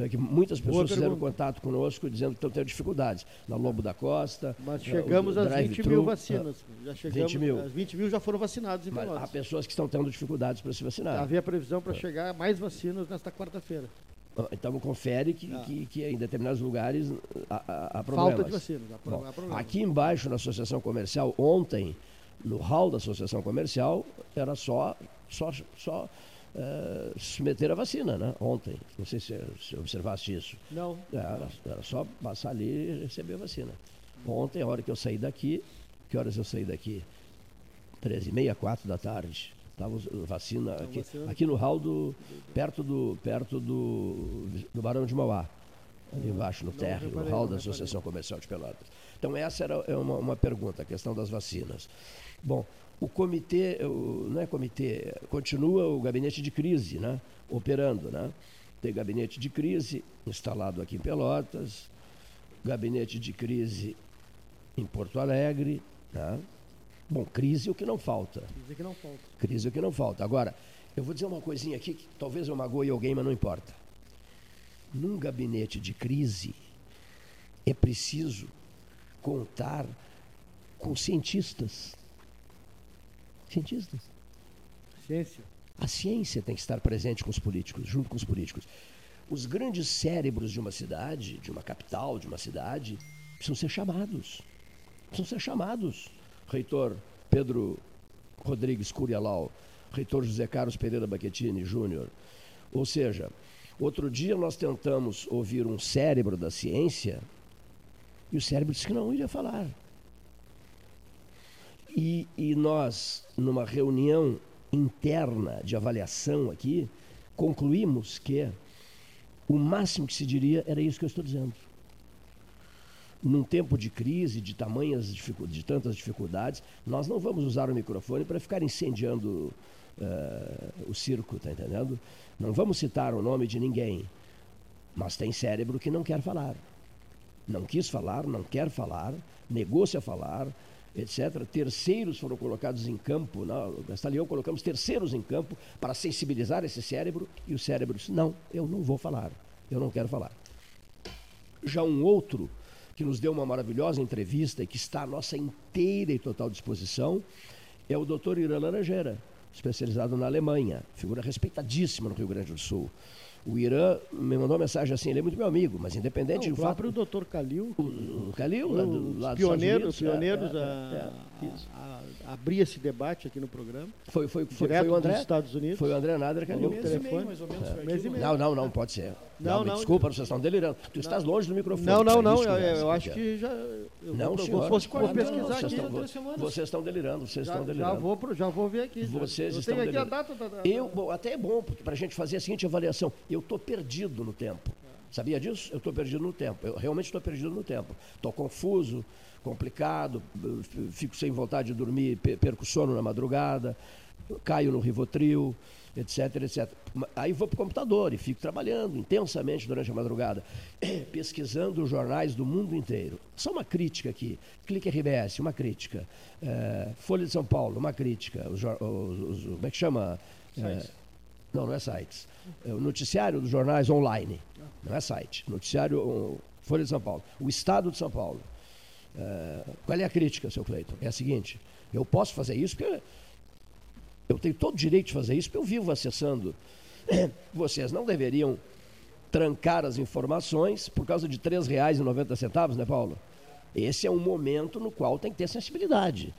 É que muitas pessoas fizeram contato conosco dizendo que estão tendo dificuldades. Na Lobo da Costa. Mas chegamos às 20 drive-thru, mil vacinas. eh, Já chegamos, 20 mil. As 20 mil já foram vacinados em Mas há pessoas que estão tendo dificuldades para se vacinar. Havia previsão para chegar mais vacinas nesta quarta-feira. Ah, Então confere que, Ah. que, que em determinados lugares há, há- problemas. Falta de vacinas. Há Bom, há problemas. aqui embaixo na Associação Comercial, ontem, no hall da Associação Comercial, era só, só, só eh, se meter a vacina, né? Ontem. Não sei se, se observaste isso. Não. Era, era só passar ali e receber a vacina. Ontem, a hora que eu saí daqui, que horas eu saí daqui? 13 e meia, 4 da tarde. Estava vacina aqui, vacinando. aqui no hall do. perto do. perto do, do Barão de Mauá. Ali embaixo, no térreo, no hall da. Associação Comercial de Pelotas. Então, essa era é uma, uma pergunta, a questão das vacinas. Bom, o comitê, o, não é comitê, continua o gabinete de crise, né? Operando, né? Tem gabinete de crise instalado aqui em Pelotas, gabinete de crise em Porto Alegre, né? Bom, crise é o que não falta. Dizer que não falta. Crise é o que não falta. Agora, eu vou dizer uma coisinha aqui que talvez eu magoe alguém, mas não importa. Num gabinete de crise, é preciso contar com cientistas. Cientistas. Ciência. A ciência tem que estar presente com os políticos, junto com os políticos. Os grandes cérebros de uma cidade, de uma capital, de uma cidade, precisam ser chamados. Precisam ser chamados. Reitor Pedro Rodrigues Curialau, reitor José Carlos Pereira Baquetini Júnior. Ou seja, outro dia nós tentamos ouvir um cérebro da ciência e o cérebro disse que não iria falar. E, e nós, numa reunião interna de avaliação aqui, concluímos que o máximo que se diria era isso que eu estou dizendo. Num tempo de crise, de tamanhas de tantas dificuldades, nós não vamos usar o microfone para ficar incendiando eh, o circo, tá entendendo? Não vamos citar o nome de ninguém, mas tem cérebro que não quer falar. Não quis falar, não quer falar, negou-se a falar, etc. Terceiros foram colocados em campo, não, o Gastão e eu colocamos terceiros em campo para sensibilizar esse cérebro e o cérebro disse: não, eu não vou falar, eu não quero falar. Já um outro que nos deu uma maravilhosa entrevista e que está à nossa inteira e total disposição é o doutor Irã Laranjeira, especializado na Alemanha, figura respeitadíssima no Rio Grande do Sul. O Irã me mandou uma mensagem assim, ele é muito meu amigo, mas independente Não, o do fato... próprio doutor Calil. O Calil, lá, do, dos pioneiros, Unidos, pioneiros é, a, é, é, a- a abrir esse debate aqui no programa. Foi, foi, foi, foi o André. dos Estados Unidos. Foi o André Nader que Falou ligou. pelo telefone. mais ou menos, É. Mês e meio. Não, não, não, pode ser. Não, Não, não. desculpa, vocês estão delirando. Tu estás longe do microfone. Não, não, não. Eu, eu acho porque- que já. Eu Não, vou, senhor. vou, vou, vou Não, pesquisar vocês aqui. estão- vo- Vocês estão delirando, vocês Já, estão já, delirando. vou, pro- já vou ver aqui. já. Vocês eu estão tenho aqui a delirando. data da. da- Eu, bom, até é bom para a gente fazer a seguinte avaliação. Eu estou perdido no tempo. Sabia disso? Eu estou perdido no tempo. Eu realmente estou perdido no tempo. Estou confuso, complicado, fico sem vontade de dormir, pe- perco sono na madrugada, caio no Rivotril, etc, etc. Aí vou para o computador e fico trabalhando intensamente durante a madrugada, pesquisando jornais do mundo inteiro. Só uma crítica aqui. Clique RBS, uma crítica. Eh, Folha de São Paulo, uma crítica. Os, os- os- como é que chama? Eh, Sites. não, não é sites. É o noticiário dos jornais online. Não é site. Noticiário o Folha de São Paulo. O Estado de São Paulo. É, qual é a crítica, seu Cleiton? É a seguinte: eu posso fazer isso porque eu tenho todo o direito de fazer isso porque eu vivo acessando. Vocês não deveriam trancar as informações por causa de R$ 3,90, né, Paulo? Esse é um momento no qual tem que ter sensibilidade.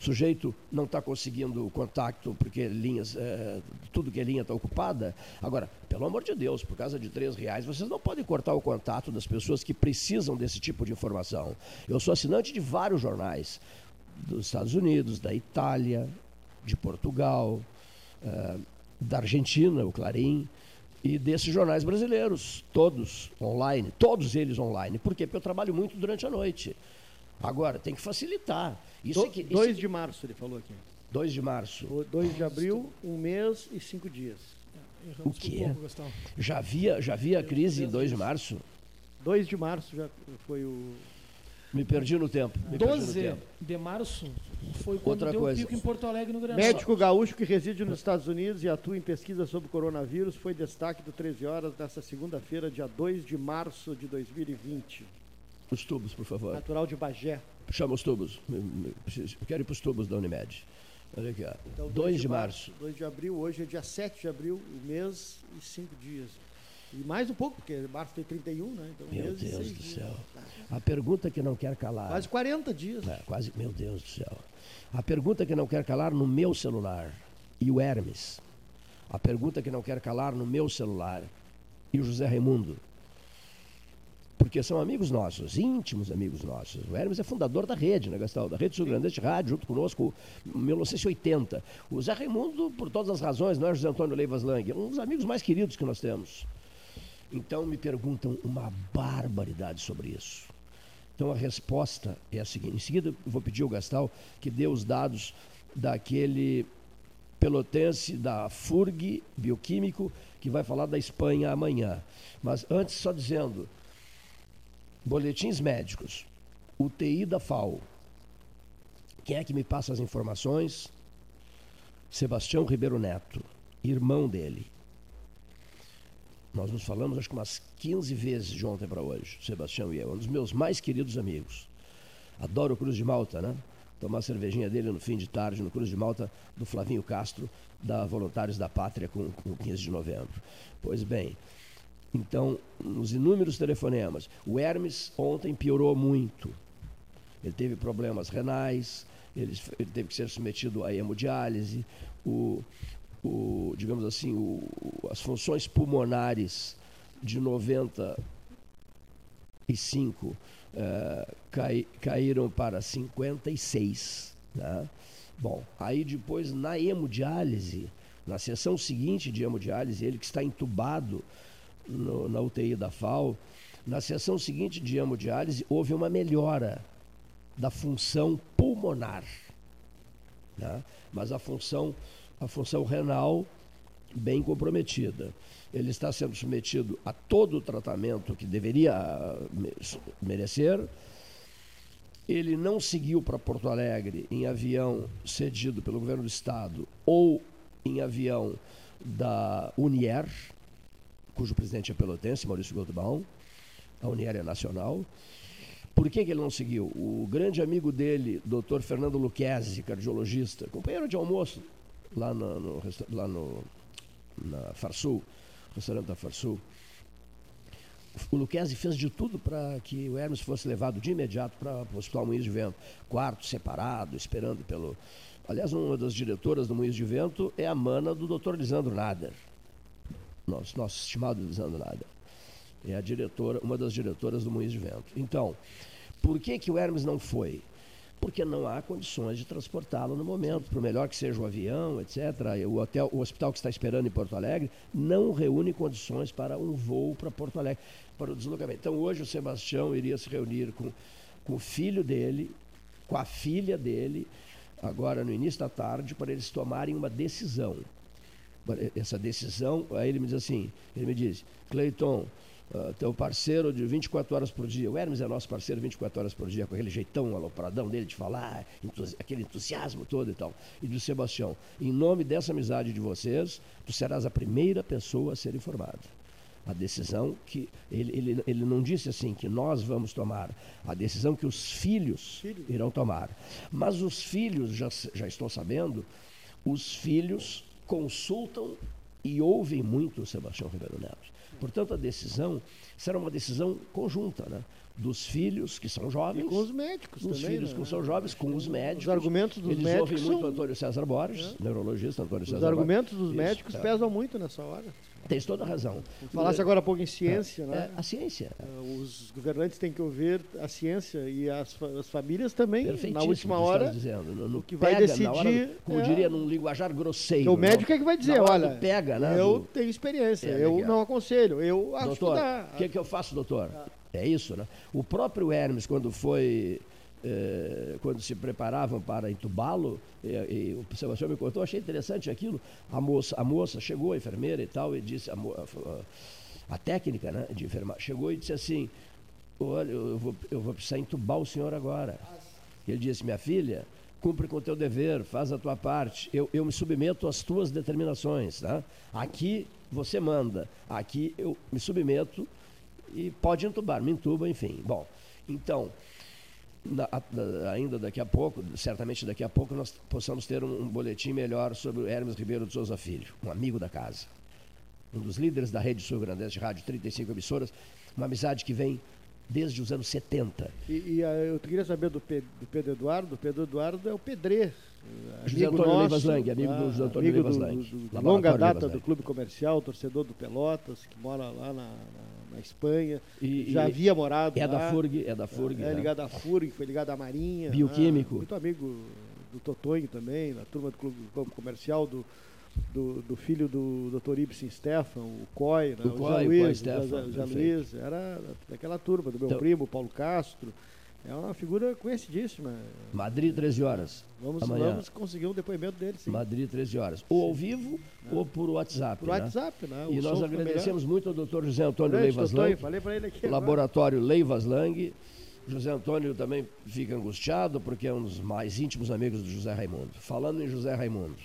O sujeito não está conseguindo contato porque linhas, é, tudo que é linha está ocupada. Agora, pelo amor de Deus, por causa de três reais, vocês não podem cortar o contato das pessoas que precisam desse tipo de informação. Eu sou assinante de vários jornais dos Estados Unidos, da Itália, de Portugal, é, da Argentina, o Clarim, e desses jornais brasileiros, todos online, todos eles online. Por quê? Porque eu trabalho muito durante a noite. Agora, tem que facilitar. Isso Do, é que, 2 isso- de março, ele falou aqui. 2 de março. 2 de abril, um mês e cinco dias. O quê? Já havia, já havia a crise em 2 de março? 2 de março já foi o. Me perdi no tempo. Me perdi no 12 tempo. de março foi quando Outra deu coisa. o pico em Porto Alegre no Grêmio. Médico gaúcho que reside nos Estados Unidos e atua em pesquisa sobre coronavírus foi destaque do 13 horas desta segunda-feira, dia 2 de março de 2020. Os tubos, por favor. Natural de Bagé. Chama os tubos. Eu quero ir para os tubos da Unimed. Olha aqui, ó. Então, 2 de março. 2 de abril, hoje é dia 7 de abril, mês e cinco dias. E mais um pouco, porque março tem 31, né? Então, Meu Deus do dias. céu. A pergunta que não quer calar. Quase 40 dias. É, quase, meu Deus do céu. A pergunta que não quer calar no meu celular e o Hermes. A pergunta que não quer calar no meu celular e o José Raimundo. Porque são amigos nossos, íntimos amigos nossos. O Hermes é fundador da rede, né, Gastão? Da Rede Sul Grande Rádio, junto conosco, em 1980. O Zé Raimundo, por todas as razões, não é José Antônio Leivas Lang, é um dos amigos mais queridos que nós temos. Então me perguntam uma barbaridade sobre isso. Então a resposta é a seguinte: em seguida vou pedir ao Gastal que dê os dados daquele pelotense da FURG bioquímico que vai falar da Espanha amanhã. Mas antes só dizendo, boletins médicos, UTI da FAO. Quem é que me passa as informações? Sebastião Ribeiro Neto, irmão dele. Nós nos falamos acho que umas 15 vezes de ontem para hoje, Sebastião e eu, um dos meus mais queridos amigos. Adoro o Cruz de Malta, né? Tomar a cervejinha dele no fim de tarde no Cruz de Malta do Flavinho Castro, da Voluntários da Pátria, com, com 15 de novembro. Pois bem, então, nos inúmeros telefonemas, o Hermes ontem piorou muito. Ele teve problemas renais, ele, ele teve que ser submetido a hemodiálise, o, o, digamos assim, o, as funções pulmonares de 95 eh, cai, caíram para 56. Né? Bom, aí depois na hemodiálise, na sessão seguinte de hemodiálise, ele que está entubado no, na UTI da FAO, na sessão seguinte de hemodiálise houve uma melhora da função pulmonar. Né? Mas a função, a função renal bem comprometida. Ele está sendo submetido a todo o tratamento que deveria ah, me- merecer. Ele não seguiu para Porto Alegre em avião cedido pelo governo do estado ou em avião da Unier, cujo presidente é pelotense, Maurício Goldbaum. A Unier é nacional. Por que, que ele não seguiu? O grande amigo dele, doutor Fernando Luquezzi, cardiologista, companheiro de almoço lá, no, no lá no, na Farsul, restaurante da Farsul, o Luquezzi fez de tudo para que o Hermes fosse levado de imediato para o Hospital Moinhos de Vento. Quarto separado, esperando pelo. Aliás, uma das diretoras do Moinhos de Vento é a mana do doutor Lisandro Nader, nosso, nosso estimado Lisandro Nader. É a diretora, uma das diretoras do Moinhos de Vento. Então, por que, que o Hermes não foi? Porque não há condições de transportá-lo no momento, por melhor que seja o avião, etc. O, hotel, o hospital que está esperando em Porto Alegre não reúne condições para um voo para Porto Alegre, para o deslocamento. Então, hoje o Sebastião iria se reunir com, com o filho dele, com a filha dele, agora no início da tarde, para eles tomarem uma decisão. Essa decisão, aí ele me diz assim, ele me diz, Cleiton, Uh, teu parceiro de 24 horas por dia. O Hermes é nosso parceiro 24 horas por dia, com aquele jeitão alopradão dele de falar, entusi aquele entusiasmo todo e tal. E do Sebastião, em nome dessa amizade de vocês, tu serás a primeira pessoa a ser informada. A decisão que ele, ele, ele não disse assim que nós vamos tomar, a decisão que os filhos irão tomar. Mas os filhos, já, já estou sabendo, os filhos consultam e ouvem muito o Sebastião Ribeiro Neto. Portanto, a decisão será uma decisão conjunta, né? Dos filhos que são jovens. E com os médicos dos também, filhos né? que são jovens, com os médicos. Os argumentos dos Eles médicos ouvem muito são- o Antônio César Borges, neurologista Antônio Os César argumentos Borges. dos Isso, médicos é. pesam muito nessa hora. Tens toda a razão. Falasse agora há pouco em ciência, É, né? é, a ciência. Eh, Os governantes têm que ouvir a ciência e as, as famílias também, na última hora, dizendo. No- no que vai pega, decidir. na hora como é- diria num linguajar grosseiro. O médico não? é que vai dizer, olha, pega, né? eu do- tenho experiência, É, eu não aconselho, eu acho que dá. o que, que eu faço, doutor? É isso, né? O próprio Hermes, quando foi. Eh, quando se preparavam para entubá-lo, e, e o Sebastião me contou, achei interessante aquilo. A moça, a moça chegou, a enfermeira e tal, e disse, a, a- a técnica né, de enfermagem, chegou e disse assim: Olha, eu vou, eu vou precisar entubar o senhor agora. Ele disse: Minha filha, cumpre com o teu dever, faz a tua parte. Eu, eu me submeto às tuas determinações. Tá? Aqui você manda, aqui eu me submeto e pode entubar, me entuba, enfim. Bom, então, ainda daqui a pouco, certamente daqui a pouco, nós possamos ter um, um boletim melhor sobre o Hermes Ribeiro de Souza Filho, um amigo da casa. Um dos líderes da rede sul-grandense de rádio, 35 emissoras, uma amizade que vem desde os anos 70. E, e, ah, eu queria saber do, Pe- do Pedro Eduardo. O Pedro Eduardo é o pedreiro. José amigo Antônio nosso, Leivas Lang, amigo do ah, José Antônio amigo Leivas Lang, do- longa data do Clube Comercial, torcedor do Pelotas, que mora lá na, na- na Espanha. E- já e- havia morado é lá. da FURG, é da FURG, É, né? ligado à FURG, foi ligado à Marinha. Bioquímico. ah, muito amigo do Totonho também, na turma do Clube, Clube Comercial, do, do, do filho do Dr. Ibsen Stefan, o COI, né? O o Coy, Zé o Luiz, Coy o Stefan. Luiz, era daquela turma, do meu Então- primo, Paulo Castro. É uma figura conhecidíssima. Madrid, 13 horas. Vamos, Amanhã. vamos conseguir um depoimento dele, sim. Madrid, 13 horas. Ou ao vivo ou por WhatsApp. Por né? WhatsApp, né? O E nós agradecemos muito ao doutor José Antônio Leivas Lang. falei pra ele aqui agora. laboratório Leivas Lang. José Antônio também fica angustiado porque é um dos mais íntimos amigos do José Raimundo. Falando em José Raimundo.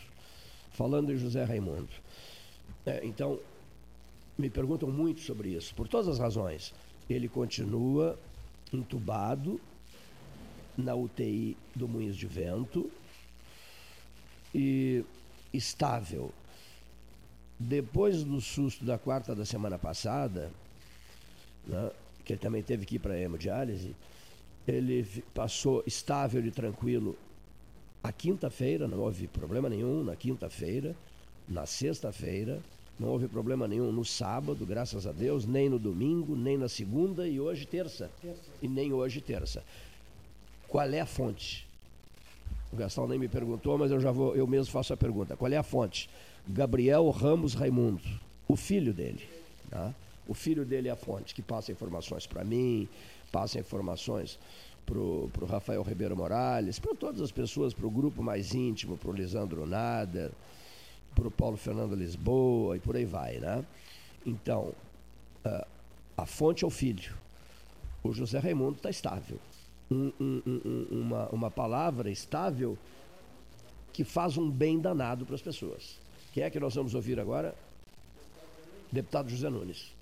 Falando em José Raimundo. É, então, me perguntam muito sobre isso, por todas as razões. Ele continua entubado na UTI do Moinhos de Vento e estável. Depois do susto da quarta da semana passada, né, que ele também teve que ir para a hemodiálise, ele passou estável e tranquilo a quinta-feira, não houve problema nenhum na quinta-feira, na sexta-feira, não houve problema nenhum no sábado, graças a Deus, nem no domingo, nem na segunda e hoje terça. E nem hoje terça. Qual é a fonte? O Gastão nem me perguntou, mas eu já vou, eu mesmo faço a pergunta. Qual é a fonte? Gabriel Ramos Raimundo, o filho dele. tá? O filho dele é a fonte, que passa informações para mim, passa informações para o Rafael Ribeiro Morales, para todas as pessoas, para o grupo mais íntimo, para o Lisandro Nader, para o Paulo Fernando Lisboa e por aí vai, né? Então, ah, a fonte é o filho. O José Raimundo está estável. Um- um- um- uma, uma palavra estável que faz um bem danado para as pessoas. Quem é que nós vamos ouvir agora? Deputado José Nunes.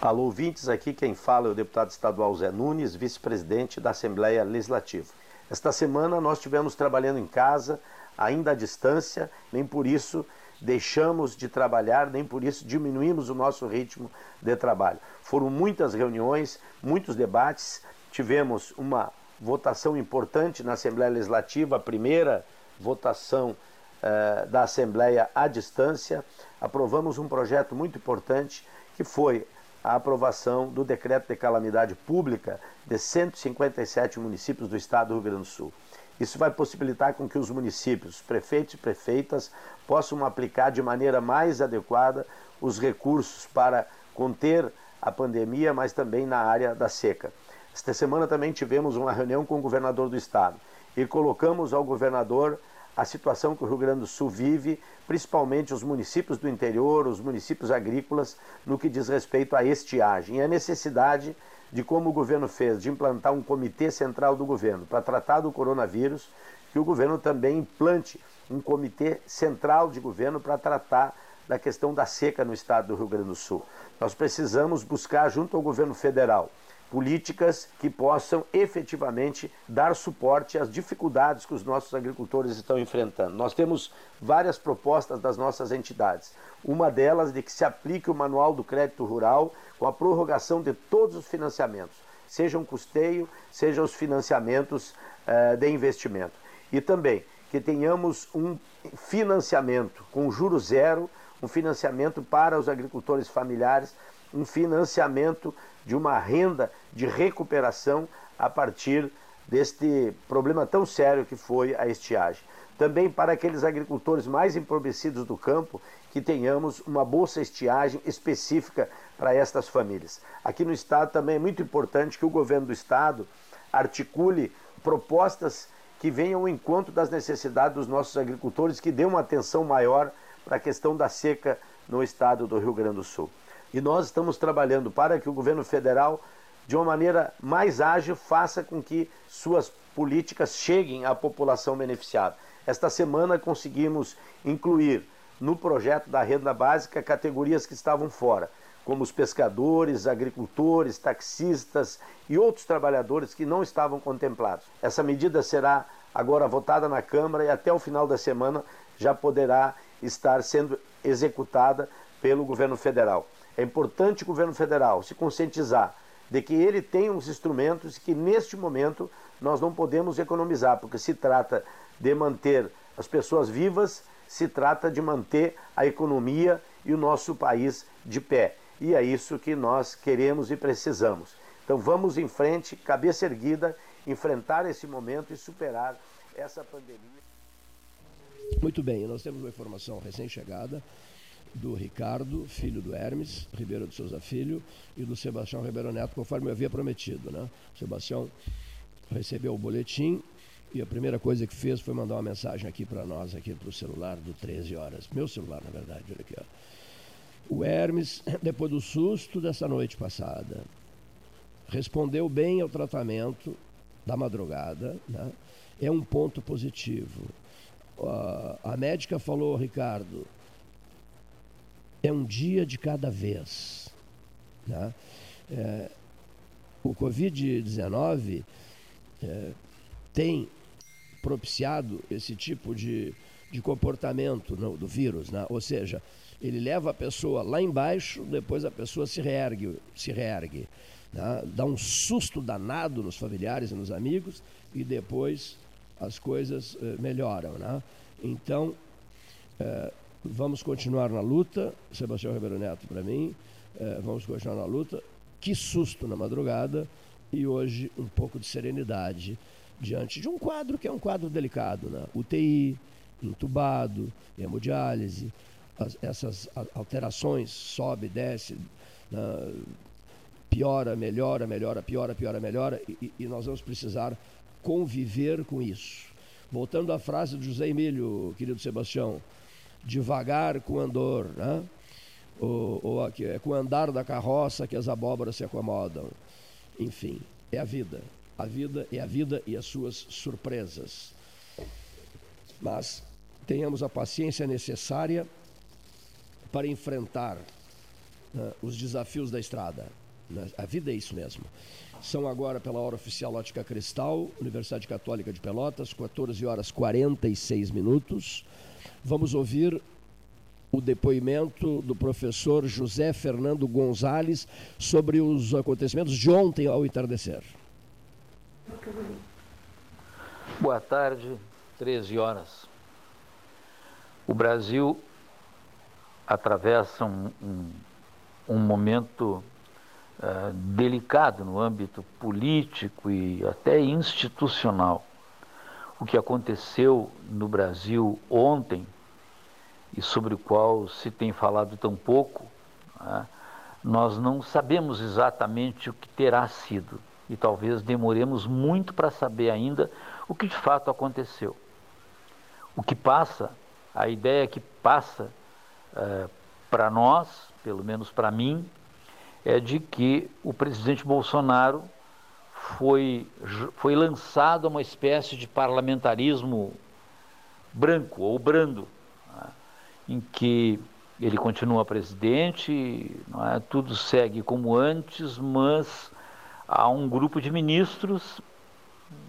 Alô, ouvintes, aqui quem fala é o deputado estadual Zé Nunes, vice-presidente da Assembleia Legislativa. Esta semana nós estivemos trabalhando em casa, ainda à distância, nem por isso deixamos de trabalhar, nem por isso diminuímos o nosso ritmo de trabalho. Foram muitas reuniões, muitos debates, tivemos uma votação importante na Assembleia Legislativa, a primeira votação eh, da Assembleia à distância. Aprovamos um projeto muito importante que foi a aprovação do decreto de calamidade pública de 157 municípios do estado do Rio Grande do Sul. Isso vai possibilitar com que os municípios, prefeitos e prefeitas, possam aplicar de maneira mais adequada os recursos para conter a pandemia, mas também na área da seca. Esta semana também tivemos uma reunião com o governador do estado e colocamos ao governador a situação que o Rio Grande do Sul vive, principalmente os municípios do interior, os municípios agrícolas, no que diz respeito à estiagem. E a necessidade de como o governo fez, de implantar um comitê central do governo para tratar do coronavírus, que o governo também implante um comitê central de governo para tratar da questão da seca no estado do Rio Grande do Sul. Nós precisamos buscar, junto ao governo federal, políticas que possam efetivamente dar suporte às dificuldades que os nossos agricultores estão enfrentando. Nós temos várias propostas das nossas entidades. Uma delas de que se aplique o Manual do Crédito Rural com a prorrogação de todos os financiamentos, seja um custeio, seja os financiamentos uh, de investimento. E também que tenhamos um financiamento com juro zero, um financiamento para os agricultores familiares, um financiamento de uma renda de recuperação a partir deste problema tão sério que foi a estiagem. Também para aqueles agricultores mais empobrecidos do campo, que tenhamos uma bolsa estiagem específica para estas famílias. Aqui no estado também é muito importante que o governo do estado articule propostas que venham ao encontro das necessidades dos nossos agricultores, que dê uma atenção maior para a questão da seca no estado do Rio Grande do Sul. E nós estamos trabalhando para que o governo federal, de uma maneira mais ágil, faça com que suas políticas cheguem à população beneficiada. Esta semana conseguimos incluir no projeto da renda básica categorias que estavam fora, como os pescadores, agricultores, taxistas e outros trabalhadores que não estavam contemplados. Essa medida será agora votada na Câmara e até o final da semana já poderá estar sendo executada pelo governo federal. É importante o governo federal se conscientizar de que ele tem os instrumentos que neste momento nós não podemos economizar, porque se trata de manter as pessoas vivas, se trata de manter a economia e o nosso país de pé. E é isso que nós queremos e precisamos. Então vamos em frente, cabeça erguida, enfrentar esse momento e superar essa pandemia. Muito bem, nós temos uma informação recém-chegada do Ricardo, filho do Hermes Ribeiro de Souza Filho, e do Sebastião Ribeiro Neto, conforme eu havia prometido. Né? O Sebastião recebeu o boletim e a primeira coisa que fez foi mandar uma mensagem aqui para nós, aqui para o celular do 13 horas. Meu celular, na verdade, olha aqui. Ó. O Hermes, depois do susto dessa noite passada, respondeu bem ao tratamento da madrugada, né? é um ponto positivo. Uh, a médica falou, Ricardo, é um dia de cada vez. Né? É, o Covid-19 é, tem propiciado esse tipo de, de comportamento no, do vírus, né? ou seja, ele leva a pessoa lá embaixo, depois a pessoa se reergue, se reergue né? dá um susto danado nos familiares e nos amigos e depois as coisas eh, melhoram. Né? Então, eh, Vamos continuar na luta, Sebastião Ribeiro Neto para mim, é, vamos continuar na luta. Que susto na madrugada e hoje um pouco de serenidade diante de um quadro que é um quadro delicado, né? UTI, entubado, hemodiálise, as, essas alterações, sobe, desce, né? piora, melhora, melhora, piora, piora, melhora, e, e nós vamos precisar conviver com isso. Voltando à frase do José Emílio, querido Sebastião, devagar com andor, né? ou, ou aqui, é com o andar da carroça que as abóboras se acomodam. Enfim, é a vida. A vida é a vida e as suas surpresas. Mas tenhamos a paciência necessária para enfrentar né, os desafios da estrada. Né? A vida é isso mesmo. São agora, pela hora oficial Ótica Cristal, Universidade Católica de Pelotas, 14 horas 46 minutos. Vamos ouvir o depoimento do professor José Fernando Gonzalez sobre os acontecimentos de ontem ao entardecer. Boa tarde, 13 horas. O Brasil atravessa um, um, um momento uh, delicado no âmbito político e até institucional o que aconteceu no Brasil ontem e sobre o qual se tem falado tão pouco, né, nós não sabemos exatamente o que terá sido e talvez demoremos muito para saber ainda o que de fato aconteceu. O que passa, a ideia que passa é, para nós, pelo menos para mim, é de que o presidente Bolsonaro foi, foi lançado uma espécie de parlamentarismo branco ou brando, né, em que ele continua presidente, é? tudo segue como antes, mas há um grupo de ministros,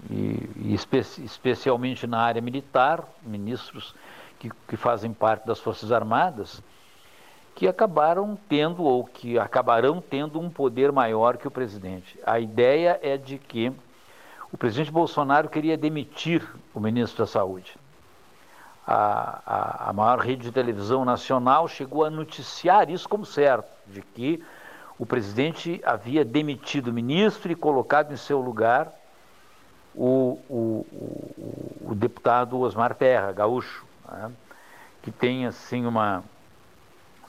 e, e espe especialmente na área militar, ministros que, que fazem parte das Forças Armadas, que acabaram tendo ou que acabarão tendo um poder maior que o presidente. A ideia é de que o presidente Bolsonaro queria demitir o ministro da Saúde. A, a, a, maior rede de televisão nacional chegou a noticiar isso como certo, de que o presidente havia demitido o ministro e colocado em seu lugar o, o, o, o deputado Osmar Terra, gaúcho, né, que tem assim uma,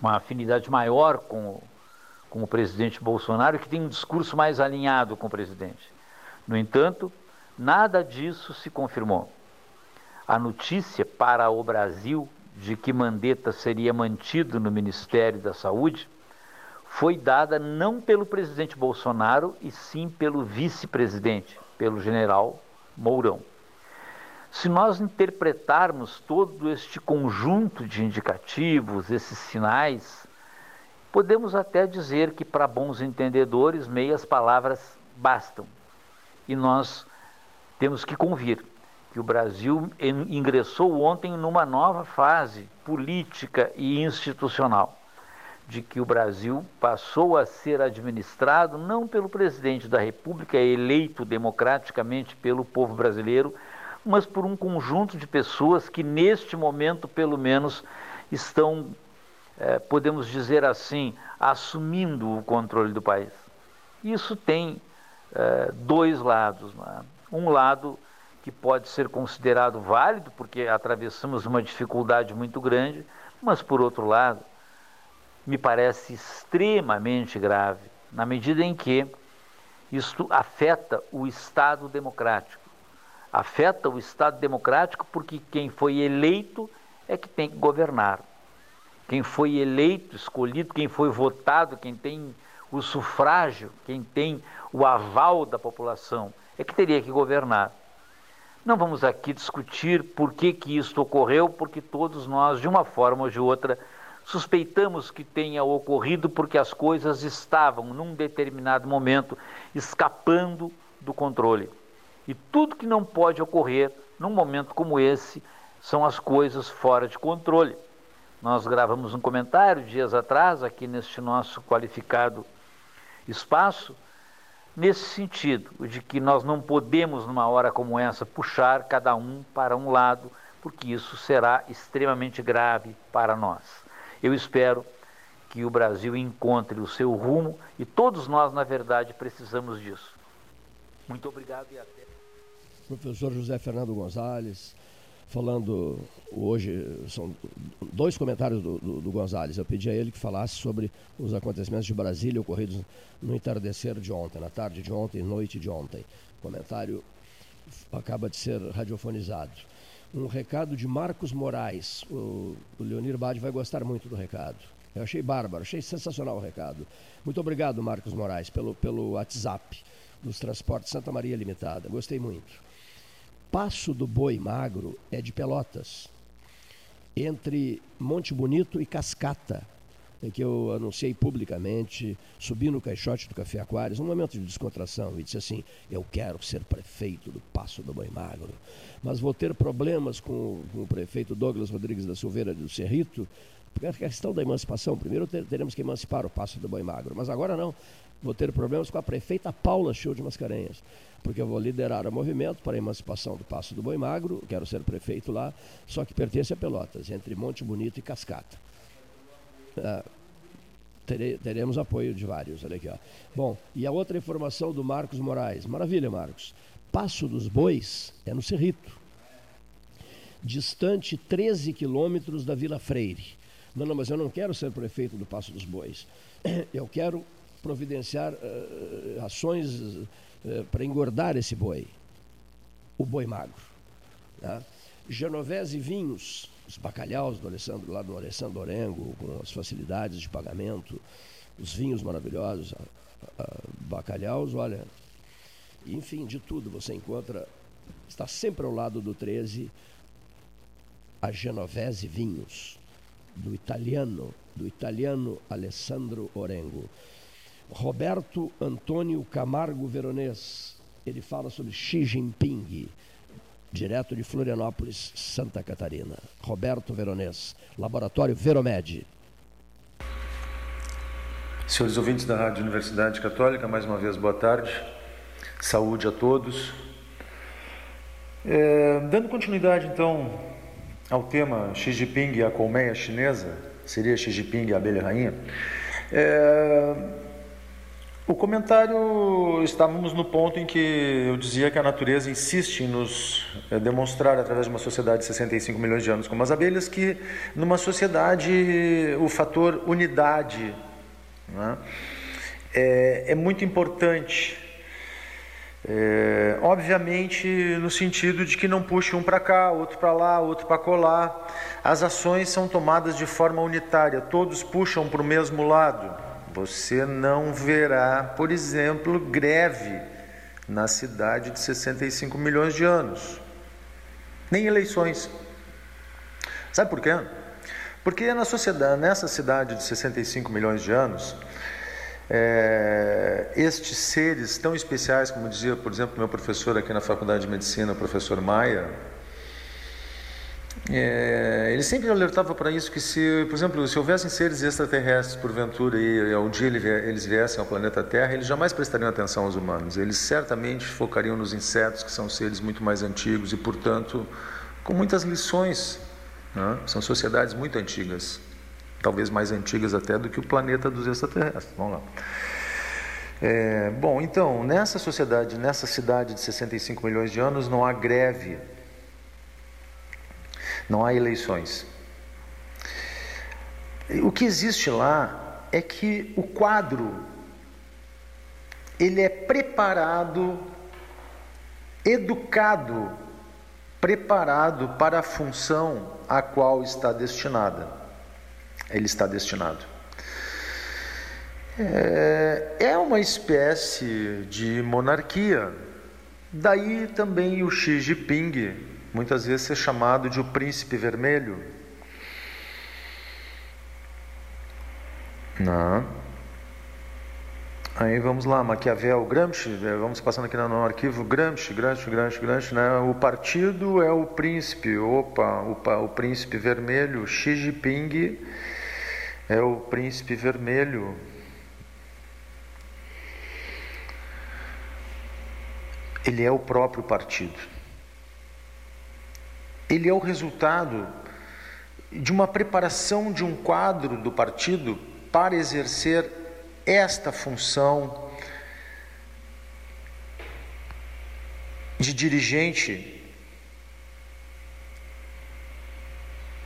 uma afinidade maior com, com o presidente Bolsonaro, que tem um discurso mais alinhado com o presidente. No entanto, nada disso se confirmou. A notícia para o Brasil de que Mandetta seria mantido no Ministério da Saúde foi dada não pelo presidente Bolsonaro, e sim pelo vice-presidente, pelo general Mourão. Se nós interpretarmos todo este conjunto de indicativos, esses sinais, podemos até dizer que para bons entendedores meias palavras bastam. E nós temos que convir que o Brasil ingressou ontem numa nova fase política e institucional, de que o Brasil passou a ser administrado não pelo presidente da República eleito democraticamente pelo povo brasileiro, mas por um conjunto de pessoas que neste momento, pelo menos, estão, é, podemos dizer assim, assumindo o controle do país. Isso tem é, dois lados. Né? Um lado que pode ser considerado válido, porque atravessamos uma dificuldade muito grande, mas por outro lado, me parece extremamente grave, na medida em que isto afeta o Estado democrático afeta o Estado democrático porque quem foi eleito é que tem que governar. Quem foi eleito, escolhido, quem foi votado, quem tem o sufrágio, quem tem o aval da população, é que teria que governar. Não vamos aqui discutir por que, que isso ocorreu, porque todos nós, de uma forma ou de outra, suspeitamos que tenha ocorrido porque as coisas estavam, num determinado momento, escapando do controle. E tudo que não pode ocorrer num momento como esse são as coisas fora de controle. Nós gravamos um comentário dias atrás, aqui neste nosso qualificado espaço, nesse sentido, de que nós não podemos, numa hora como essa, puxar cada um para um lado, porque isso será extremamente grave para nós. Eu espero que o Brasil encontre o seu rumo e todos nós, na verdade, precisamos disso. Muito obrigado e até professor José Fernando Gonzalez, falando hoje, são dois comentários do, do, do, Gonzalez. Eu pedi a ele que falasse sobre os acontecimentos de Brasília ocorridos no entardecer de ontem, na tarde de ontem, noite de ontem. O comentário acaba de ser radiofonizado. Um recado de Marcos Moraes. O, o Leonir Bade vai gostar muito do recado. Eu achei bárbaro, achei sensacional o recado. Muito obrigado, Marcos Moraes, pelo, pelo WhatsApp dos Transportes Santa Maria Limitada. Gostei muito. Passo do Boi Magro é de Pelotas, entre Monte Bonito e Cascata, em que eu anunciei publicamente, subi no caixote do Café Aquários, num momento de descontração, e disse assim: Eu quero ser prefeito do Passo do Boi Magro, mas vou ter problemas com, com o prefeito Douglas Rodrigues da Silveira do Cerrito, porque a questão da emancipação, primeiro teremos que emancipar o Passo do Boi Magro, mas agora não, vou ter problemas com a prefeita Paula Show de Mascarenhas porque eu vou liderar o movimento para a emancipação do Passo do Boi Magro, quero ser prefeito lá, só que pertence a Pelotas, entre Monte Bonito e Cascata. Ah, teremos apoio de vários, olha aqui. Ó. Bom, e a outra informação do Marcos Moraes. Maravilha, Marcos. Passo dos Bois é no Cerrito, distante 13 quilômetros da Vila Freire. Não, não, mas eu não quero ser prefeito do Passo dos Bois. Eu quero providenciar uh, ações eh, para engordar esse boi, o boi magro. Né? Genovese vinhos, os bacalhaus do Alessandro, lá do Alessandro Orengo, com as facilidades de pagamento, os vinhos maravilhosos, a, bacalhaus, olha, enfim, de tudo você encontra, está sempre ao lado do 13, a Genovese Vinhos, do italiano, do italiano Alessandro Orengo. Roberto Antônio Camargo Veronês. Ele fala sobre Xi Jinping, direto de Florianópolis, Santa Catarina. Roberto Veronês, Laboratório Veromed. Senhores ouvintes da Rádio Universidade Católica, mais uma vez boa tarde. Saúde a todos. É, dando continuidade então ao tema Xi Jinping e a colmeia chinesa, seria Xi Jinping e a abelha rainha. É, o comentário, estávamos no ponto em que eu dizia que a natureza insiste em nos é, demonstrar, através de uma sociedade de 65 milhões de anos como as abelhas, que numa sociedade o fator unidade né, é, é muito importante é, obviamente, no sentido de que não puxe um para cá, outro para lá, outro para colar. As ações são tomadas de forma unitária, todos puxam para o mesmo lado. Você não verá, por exemplo, greve na cidade de 65 milhões de anos, nem eleições. Sabe por quê? Porque na sociedade, nessa cidade de 65 milhões de anos, é, estes seres tão especiais, como dizia, por exemplo, meu professor aqui na Faculdade de Medicina, o professor Maia, é, ele sempre alertava para isso que se, por exemplo, se houvessem seres extraterrestres porventura e um dia eles viessem ao planeta Terra, eles jamais prestariam atenção aos humanos. Eles certamente focariam nos insetos, que são seres muito mais antigos e, portanto, com muitas lições. Né? São sociedades muito antigas talvez mais antigas até do que o planeta dos extraterrestres. Vamos lá. É, bom, então, nessa sociedade, nessa cidade de 65 milhões de anos, não há greve, não há eleições. O que existe lá é que o quadro ele é preparado, educado, preparado para a função a qual está destinada ele está destinado. É, é uma espécie de monarquia. Daí também o Xi Jinping, muitas vezes ser chamado de o príncipe vermelho. Não. Aí vamos lá, Maquiavel, Gramsci, é, vamos passando aqui no arquivo, Gramsci, Gramsci, Gramsci, Gramsci, né? O partido é o príncipe, opa, o, o príncipe vermelho, Xi Jinping é o príncipe vermelho. Ele é o próprio partido. Ele é o resultado de uma preparação de um quadro do partido para exercer esta função de dirigente.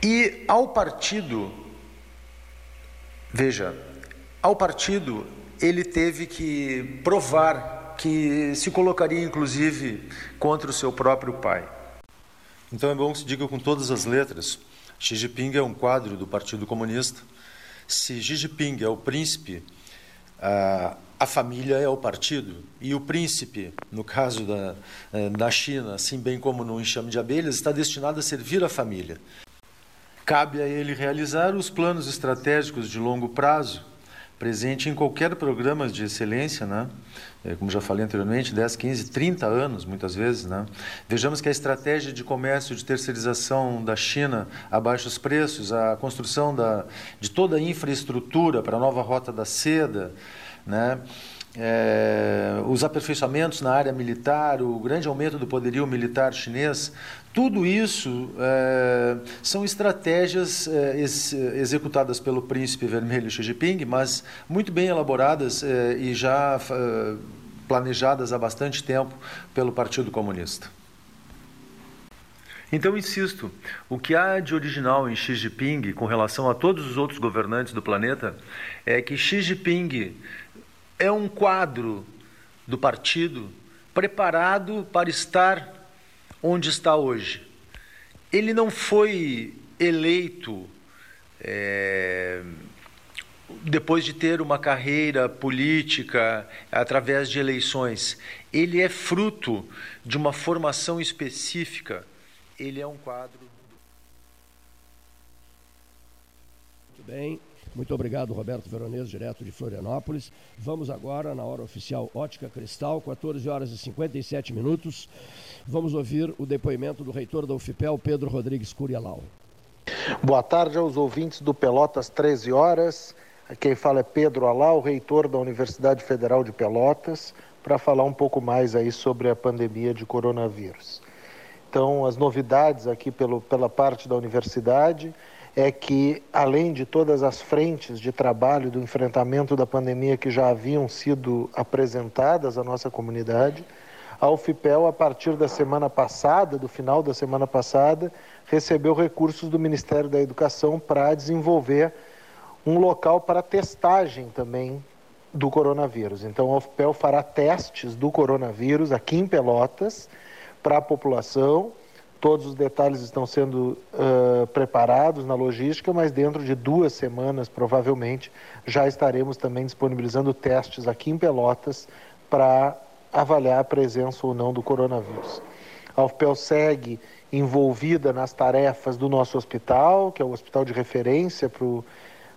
E ao partido Veja, ao partido ele teve que provar que se colocaria inclusive contra o seu próprio pai. Então é bom que se diga com todas as letras: Xi Jinping é um quadro do Partido Comunista. Se Xi Jinping é o príncipe, a, a família é o partido. E o príncipe, no caso da, eh, da China, assim bem como no enxame de abelhas, está destinado a servir a família. Cabe a ele realizar os planos estratégicos de longo prazo, presente em qualquer programa de excelência, né? É, como já falei anteriormente, 10, 15, 30 anos, muitas vezes. Né? Vejamos que a estratégia de comércio de terceirização da China a baixos preços, a construção da, de toda a infraestrutura para a nova rota da seda, né? É, os aperfeiçoamentos na área militar, o grande aumento do poderio militar chinês, tudo isso é, são estratégias é, ex, executadas pelo príncipe vermelho Xi Jinping, mas muito bem elaboradas é, e já é, planejadas há bastante tempo pelo Partido Comunista. Então, insisto, o que há de original em Xi Jinping com relação a todos os outros governantes do planeta é que Xi Jinping é um quadro do partido preparado para estar onde está hoje. Ele não foi eleito é, depois de ter uma carreira política através de eleições. Ele é fruto de uma formação específica. Ele é um quadro. Muito bem. Muito obrigado, Roberto Veronese, direto de Florianópolis. Vamos agora, na hora oficial Ótica Cristal, 14 horas e 57 minutos. Vamos ouvir o depoimento do reitor da UFPEL, Pedro Rodrigues Curialau. Boa tarde aos ouvintes do Pelotas 13 horas. Quem fala é Pedro Alau, reitor da Universidade Federal de Pelotas, para falar um pouco mais aí sobre a pandemia de coronavírus. Então, as novidades aqui pelo, pela parte da universidade é que, além de todas as frentes de trabalho do enfrentamento da pandemia que já haviam sido apresentadas à nossa comunidade, a UFPEL, a partir da semana passada, do final da semana passada, recebeu recursos do Ministério da Educação para desenvolver um local para testagem também do coronavírus. Então, a UFPEL fará testes do coronavírus aqui em Pelotas para a população Todos os detalhes estão sendo uh, preparados na logística, mas dentro de duas semanas, provavelmente, já estaremos também disponibilizando testes aqui em Pelotas para avaliar a presença ou não do coronavírus. A UFPEL segue envolvida nas tarefas do nosso hospital, que é o hospital de referência para o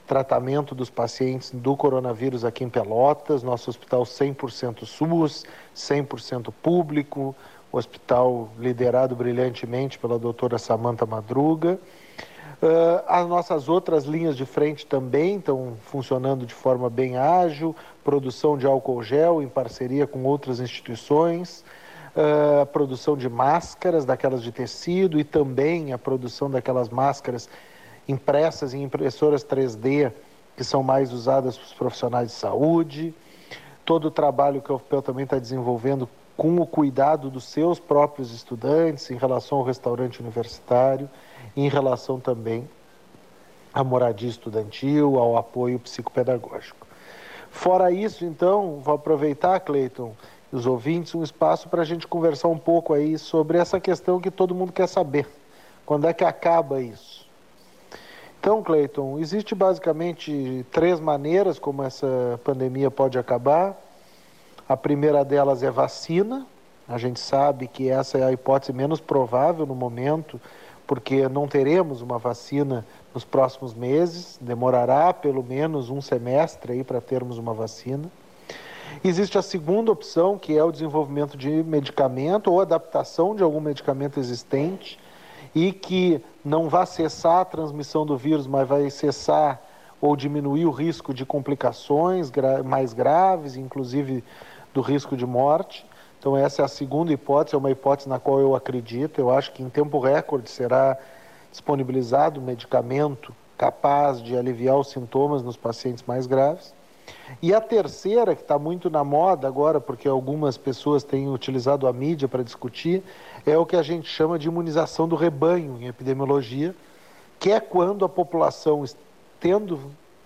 tratamento dos pacientes do coronavírus aqui em Pelotas, nosso hospital 100% SUS, 100% público, o hospital liderado brilhantemente pela doutora Samanta Madruga. Uh, as nossas outras linhas de frente também estão funcionando de forma bem ágil, produção de álcool gel em parceria com outras instituições, uh, a produção de máscaras, daquelas de tecido, e também a produção daquelas máscaras impressas em impressoras 3D, que são mais usadas pelos profissionais de saúde. Todo o trabalho que o UFPEL também está desenvolvendo com o cuidado dos seus próprios estudantes em relação ao restaurante universitário, em relação também à moradia estudantil, ao apoio psicopedagógico. Fora isso, então, vou aproveitar, Cleiton, os ouvintes, um espaço para a gente conversar um pouco aí sobre essa questão que todo mundo quer saber. Quando é que acaba isso? Então, Cleiton, existe basicamente três maneiras como essa pandemia pode acabar. A primeira delas é vacina. A gente sabe que essa é a hipótese menos provável no momento, porque não teremos uma vacina nos próximos meses, demorará pelo menos um semestre aí para termos uma vacina. Existe a segunda opção, que é o desenvolvimento de medicamento ou adaptação de algum medicamento existente e que não vai cessar a transmissão do vírus, mas vai cessar ou diminuir o risco de complicações mais graves, inclusive do risco de morte. Então, essa é a segunda hipótese, é uma hipótese na qual eu acredito. Eu acho que em tempo recorde será disponibilizado um medicamento capaz de aliviar os sintomas nos pacientes mais graves. E a terceira, que está muito na moda agora, porque algumas pessoas têm utilizado a mídia para discutir, é o que a gente chama de imunização do rebanho em epidemiologia, que é quando a população, tendo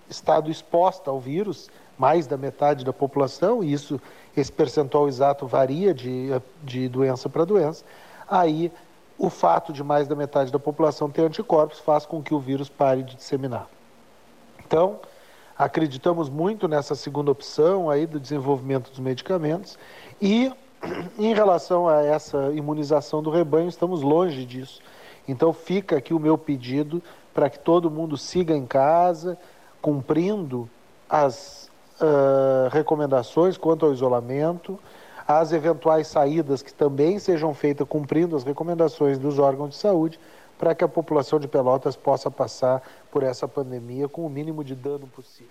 estado exposta ao vírus, mais da metade da população, e isso esse percentual exato varia de, de doença para doença, aí o fato de mais da metade da população ter anticorpos faz com que o vírus pare de disseminar. Então, acreditamos muito nessa segunda opção aí do desenvolvimento dos medicamentos e em relação a essa imunização do rebanho, estamos longe disso. Então fica aqui o meu pedido para que todo mundo siga em casa, cumprindo as uh, recomendações quanto ao isolamento, as eventuais saídas que também sejam feitas cumprindo as recomendações dos órgãos de saúde, para que a população de Pelotas possa passar por essa pandemia com o mínimo de dano possível.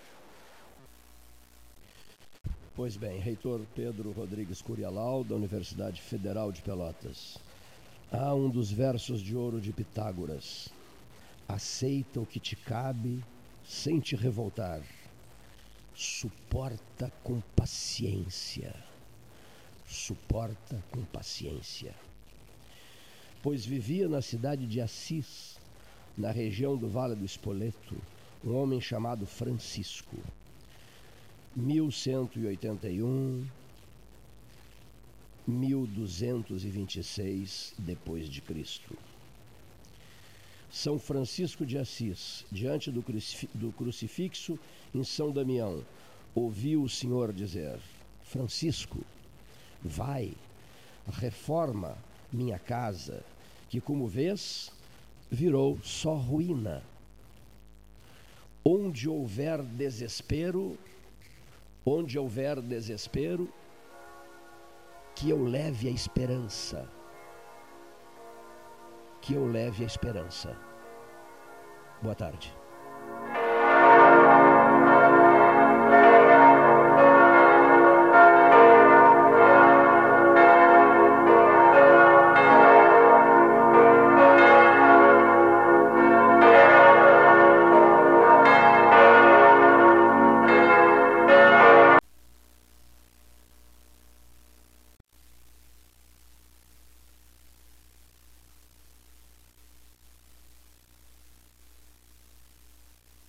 Pois bem, reitor Pedro Rodrigues Curialau, da Universidade Federal de Pelotas. Há um dos versos de ouro de Pitágoras. Aceita o que te cabe sem te revoltar suporta com paciência. Suporta com paciência. Pois vivia na cidade de Assis, na região do Vale do Espoleto, um homem chamado Francisco. 1181 1226 depois de Cristo. São Francisco de Assis, diante do, crucifixo em São Damião, ouviu o Senhor dizer: Francisco, vai, reforma minha casa, que, como vês, virou só ruína. Onde houver desespero, onde houver desespero, que eu leve a esperança. Que eu leve a esperança. Boa tarde.